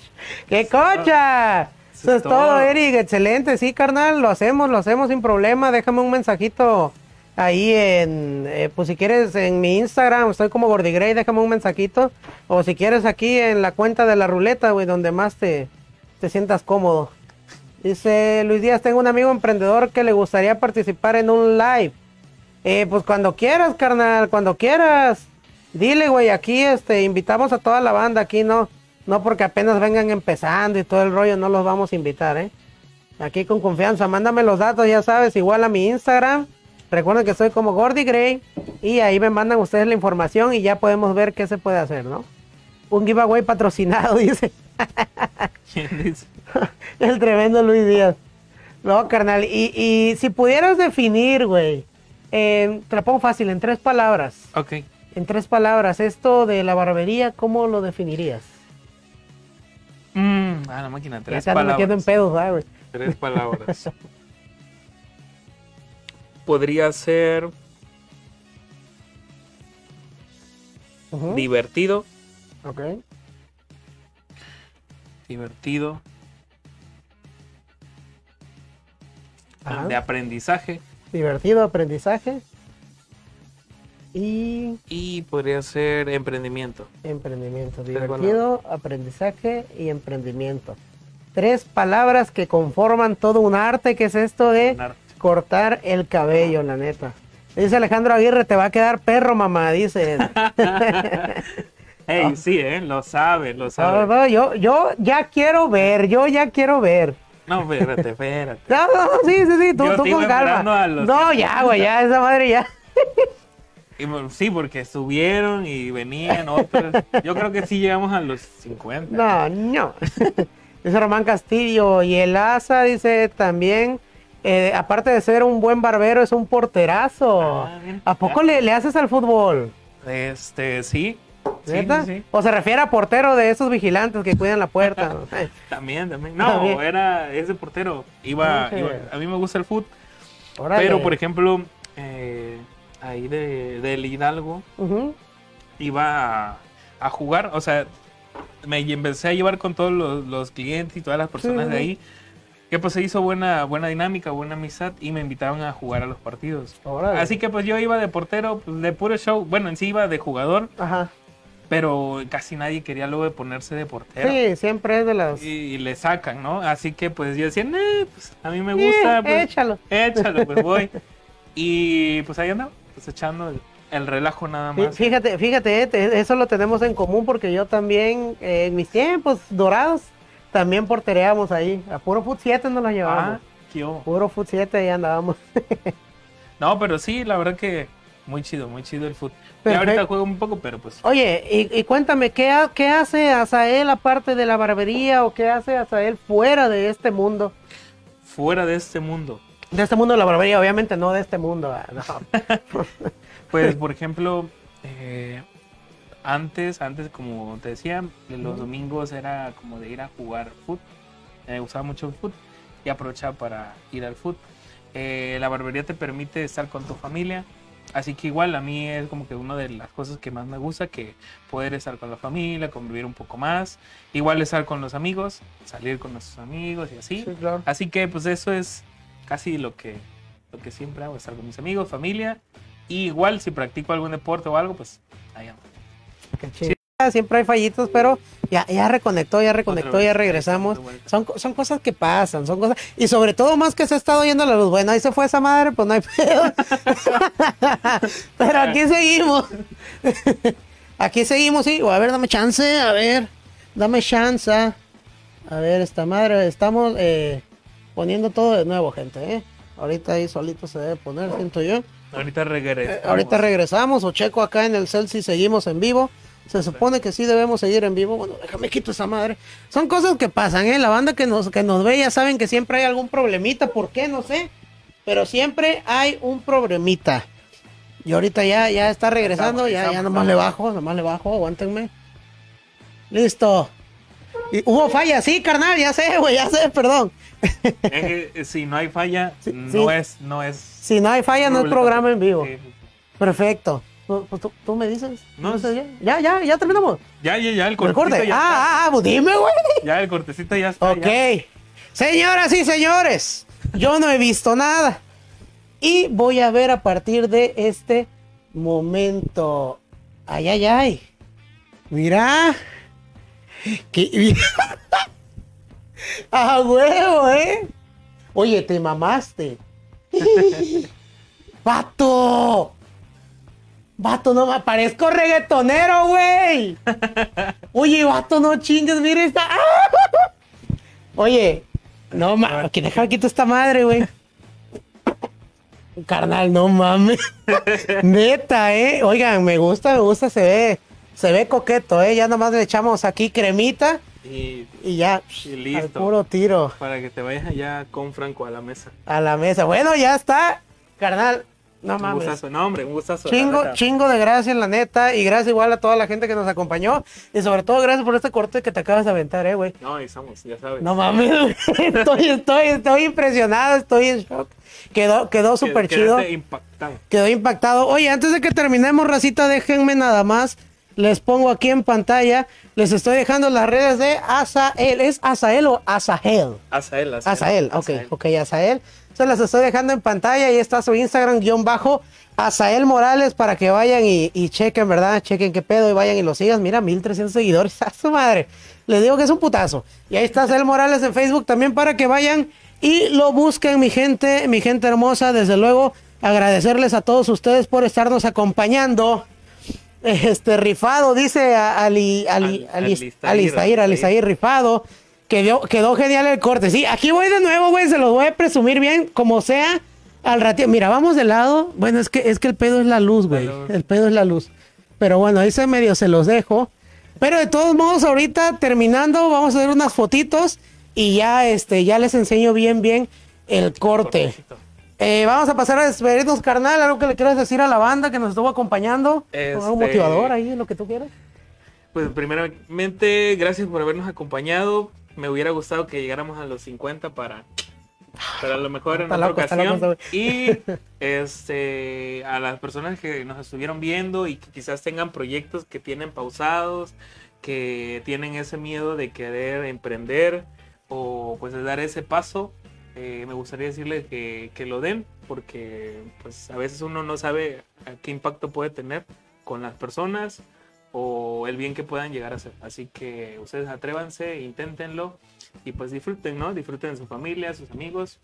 ¡Qué cocha! Eso es todo. Eric, excelente, sí, carnal, lo hacemos, lo hacemos sin problema, déjame un mensajito ahí en, eh, pues si quieres en mi Instagram, estoy como Gordigrey, déjame un mensajito, o si quieres aquí en la cuenta de la ruleta, güey, donde más te, te sientas cómodo. Dice Luis Díaz, tengo un amigo emprendedor que le gustaría participar en un live. Eh, pues cuando quieras, carnal, cuando quieras. Dile, güey, aquí este, invitamos a toda la banda, aquí no, no porque apenas vengan empezando y todo el rollo, no los vamos a invitar, ¿eh? Aquí con confianza, mándame los datos, ya sabes, igual a mi Instagram. Recuerden que soy como Gordy Gray y ahí me mandan ustedes la información y ya podemos ver qué se puede hacer, ¿no? Un giveaway patrocinado, dice. ¿Quién dice? El tremendo Luis Díaz. No, carnal. Y, y si pudieras definir, güey, eh, te la pongo fácil, en tres palabras. Ok. En tres palabras, esto de la barbería, ¿cómo lo definirías? Mm, ah, la máquina, Ya tres te ando metiendo en palabras. pedos, ¿verdad, güey. Tres palabras. Podría ser divertido, Ok. divertido, Ajá. de aprendizaje Divertido, aprendizaje y y podría ser emprendimiento. emprendimiento. Divertido, aprendizaje y emprendimiento. Tres palabras que conforman todo un arte, que es esto de cortar el cabello, la neta. Dice Alejandro Aguirre, te va a quedar perro, mamá, dice. Ey, sí, ¿eh? Lo sabe, lo No, sabe. no, yo, yo ya quiero ver, yo ya quiero ver. No, espérate, espérate. No, no, sí, sí, sí, tú, tú con calma. No, 50. ya, güey, ya, esa madre ya. Y, sí, porque subieron y venían otros. Yo creo que sí llegamos a los 50. No, no. dice Román Castillo. Y el Asa dice también, eh, aparte de ser un buen barbero, es un porterazo. Ah. ¿A poco le, le haces al fútbol? Este, sí. ¿Neta? sí, sí. ¿O se refiere a portero de esos vigilantes que cuidan la puerta? También, también. No, También. era ese portero. Iba, Sí. iba- a mí me gusta el fútbol. Pero, por ejemplo, eh, ahí de, del Hidalgo Ujú. iba a, a jugar. O sea, me empecé a llevar con todos los, los clientes y todas las personas Sí, de ahí. Que pues se hizo buena, buena dinámica, buena amistad y me invitaban a jugar a los partidos. Órale. Así que pues yo iba de portero, pues, de puro show. Bueno, en sí iba de jugador, Ajá. Pero casi nadie quería luego de ponerse de portero. Sí, siempre es de las... y, y le sacan, ¿no? Así que pues yo decía, "Eh, pues a mí me gusta, Eh, pues échalo. échalo, pues voy. Y pues ahí andaba, pues echando el, el relajo nada más. Fíjate, fíjate, eh, eso lo tenemos en común porque yo también, eh, en mis tiempos dorados, también portereamos ahí. A puro Foot 7 nos lo Ah, llevábamos. qué hubo. Puro Foot 7 ahí andábamos. No, pero sí, la verdad que muy chido, muy chido el fútbol. Ahorita juego un poco, pero pues Oye, y, y cuéntame, ¿qué, ha- ¿qué hace Azael aparte de la barbería o qué hace Azael fuera de este mundo? fuera de este mundo. De este mundo de la barbería, obviamente no de este mundo. ah, no. Pues, por ejemplo, eh, antes, antes, como te decía, de los domingos era como de ir a jugar fútbol. Me gustaba mucho el fútbol y aprovechaba para ir al fútbol. Eh, la barbería te permite estar con tu familia, así que igual a mí es como que una de las cosas que más me gusta, que poder estar con la familia, convivir un poco más, igual estar con los amigos, salir con nuestros amigos y así. Sí, claro. Así que pues eso es casi lo que, lo que siempre hago, estar con mis amigos, familia. Y igual si practico algún deporte o algo, pues ando. Qué chido. Siempre hay fallitos, pero ya, ya reconectó, ya reconectó, ya regresamos. Son, son cosas que pasan, son cosas. Y sobre todo más que se ha estado yendo la luz. Bueno, ahí se fue esa madre, pues no hay pedo. pero aquí seguimos. Aquí seguimos, sí. A ver, dame chance, a ver. Dame chance. A ver, esta madre, estamos eh, poniendo todo de nuevo, gente, ¿eh? Ahorita ahí solito se debe poner, siento yo. Ahorita regresamos. Eh, ahorita regresamos, o checo acá en el cel si seguimos en vivo. Se supone que sí debemos seguir en vivo. Bueno, déjame quito esa madre. Son cosas que pasan, ¿eh? La banda que nos, que nos ve ya saben que siempre hay algún problemita. ¿Por qué? No sé. Pero siempre hay un problemita. Y ahorita ya, ya está regresando. Ya, ya nomás le bajo, nomás le bajo. Aguántenme. Listo. Y hubo falla, sí, carnal, ya sé, güey, ya sé, perdón. Es que eh, si no hay falla, Sí, no sí. es, no es. Si no hay falla, no es programa en vivo. Sí. Perfecto. ¿Tú, pues, tú- tú me dices? No, ¿No sé ya? Ya, ya, ya terminamos. Ya, ya, ya, el El cortecito corte. ya Ah, está. ah, ah, pues dime, güey. Ya, el cortecito ya está. Ok. ya. Señoras y señores, yo no he visto nada. Y voy a ver a partir de este momento. Ay, ay, ay. Mira. Que... A huevo, ¿eh? Oye, te mamaste. ¡Vato! Vato, no me parezco reggaetonero, güey. Oye, vato, no chingues, mira esta. ¡Ah! Oye, no mames, que dejar quito esta madre, güey. Carnal, no mames. Neta, eh. Oigan, me gusta, me gusta, se ve, se ve coqueto, eh. Ya nomás le echamos aquí cremita Y y ya. Y Al listo. puro tiro para que te vayas allá con Franco a la mesa. a la mesa. Bueno, ya está. Carnal, no Un mames. gustazo, no, hombre, un gustazo. Chingo, chingo de gracias, la neta. Y gracias igual a toda la gente que nos acompañó. Y sobre todo, gracias por este corte que te acabas de aventar, eh, güey. No, ahí estamos, ya sabes. No mames, güey. estoy, estoy, estoy impresionado, estoy en shock. Quedó, quedó Que- súper chido. impactado. Quedó impactado. Oye, antes de que terminemos, racita, déjenme nada más. Les pongo aquí en pantalla. Les estoy dejando las redes de Asael. ¿Es Asael o Asael? Azael, Azael. Asael, ok, Azael. ok, Asael. Se las estoy dejando en pantalla. Ahí está su Instagram, guion bajo, Asael Morales, para que vayan y, y chequen, ¿verdad? Chequen qué pedo y vayan y lo sigan. Mira, 1300 seguidores, a su madre. Les digo que es un putazo. Y ahí está Asael Morales en Facebook también para que vayan y lo busquen, mi gente, mi gente hermosa. Desde luego, agradecerles a todos ustedes por estarnos acompañando. Este rifado, dice Ali, Ali, Al- Ali, Alistair, Alistair, Alistair rifado. Quedó, quedó genial el corte. Sí, aquí voy de nuevo, güey. Se los voy a presumir bien, como sea. Al ratito. Mira, vamos de lado. Bueno, es que, es que el pedo es la luz, güey. El pedo es la luz. Pero bueno, ahí se medio se los dejo. Pero de todos modos, ahorita terminando, vamos a hacer unas fotitos. Y ya, este, ya les enseño bien, bien el corte. Eh, vamos a pasar a despedirnos, carnal. Algo que le quieras decir a la banda que nos estuvo acompañando. Este- Un motivador ahí, lo que tú quieras. Pues primeramente, gracias por habernos acompañado. Me hubiera gustado que llegáramos a los 50 para, para a lo mejor en otra ocasión. loco, y este a las personas que nos estuvieron viendo y que quizás tengan proyectos que tienen pausados, que tienen ese miedo de querer emprender o pues de dar ese paso, eh, me gustaría decirles que, que lo den porque pues a veces uno no sabe a qué impacto puede tener con las personas o el bien que puedan llegar a hacer. Así que ustedes atrévanse, inténtenlo y pues disfruten, ¿no? Disfruten de su familia, sus amigos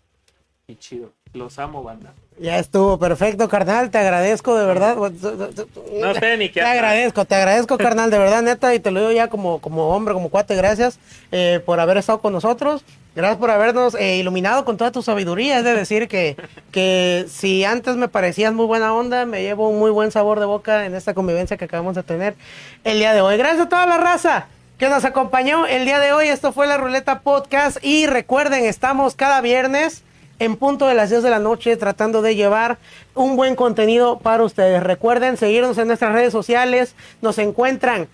y chido. Los amo, banda. Ya estuvo perfecto, carnal. Te agradezco de verdad. No sé ni qué Te hacer. agradezco, te agradezco, carnal, de verdad, neta, y te lo digo ya como, como hombre, como cuate, gracias eh, por haber estado con nosotros, gracias por habernos eh, iluminado con toda tu sabiduría, es de decir que, que si antes me parecías muy buena onda, me llevo un muy buen sabor de boca en esta convivencia que acabamos de tener el día de hoy. Gracias a toda la raza que nos acompañó el día de hoy, esto fue la Ruleta Podcast, y recuerden, estamos cada viernes en punto de las 10 de la noche tratando de llevar un buen contenido para ustedes. Recuerden seguirnos en nuestras redes sociales. Nos encuentran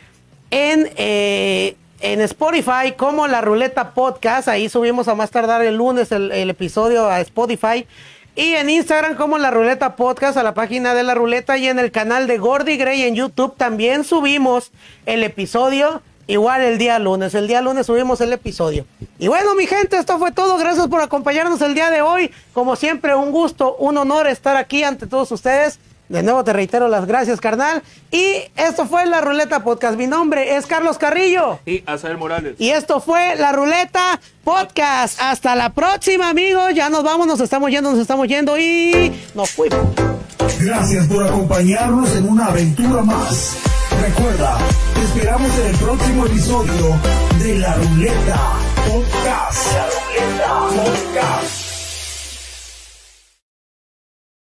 en, eh, en Spotify como La Ruleta Podcast. Ahí subimos a más tardar el lunes el, el episodio a Spotify. Y en Instagram como La Ruleta Podcast a la página de La Ruleta y en el canal de Gordy Gray en YouTube también subimos el episodio Igual el día lunes, el día lunes subimos el episodio. Y bueno, mi gente, esto fue todo. Gracias por acompañarnos el día de hoy. Como siempre, un gusto, un honor estar aquí ante todos ustedes. De nuevo te reitero las gracias, carnal. Y esto fue La Ruleta Podcast. Mi nombre es Carlos Carrillo. Y Azael Morales. Y esto fue La Ruleta Podcast. Hasta la próxima, amigos. Ya nos vamos, nos estamos yendo, nos estamos yendo y nos fuimos. Gracias por acompañarnos en una aventura más Recuerda, te esperamos en el próximo episodio de La Ruleta Podcast. La Ruleta Podcast.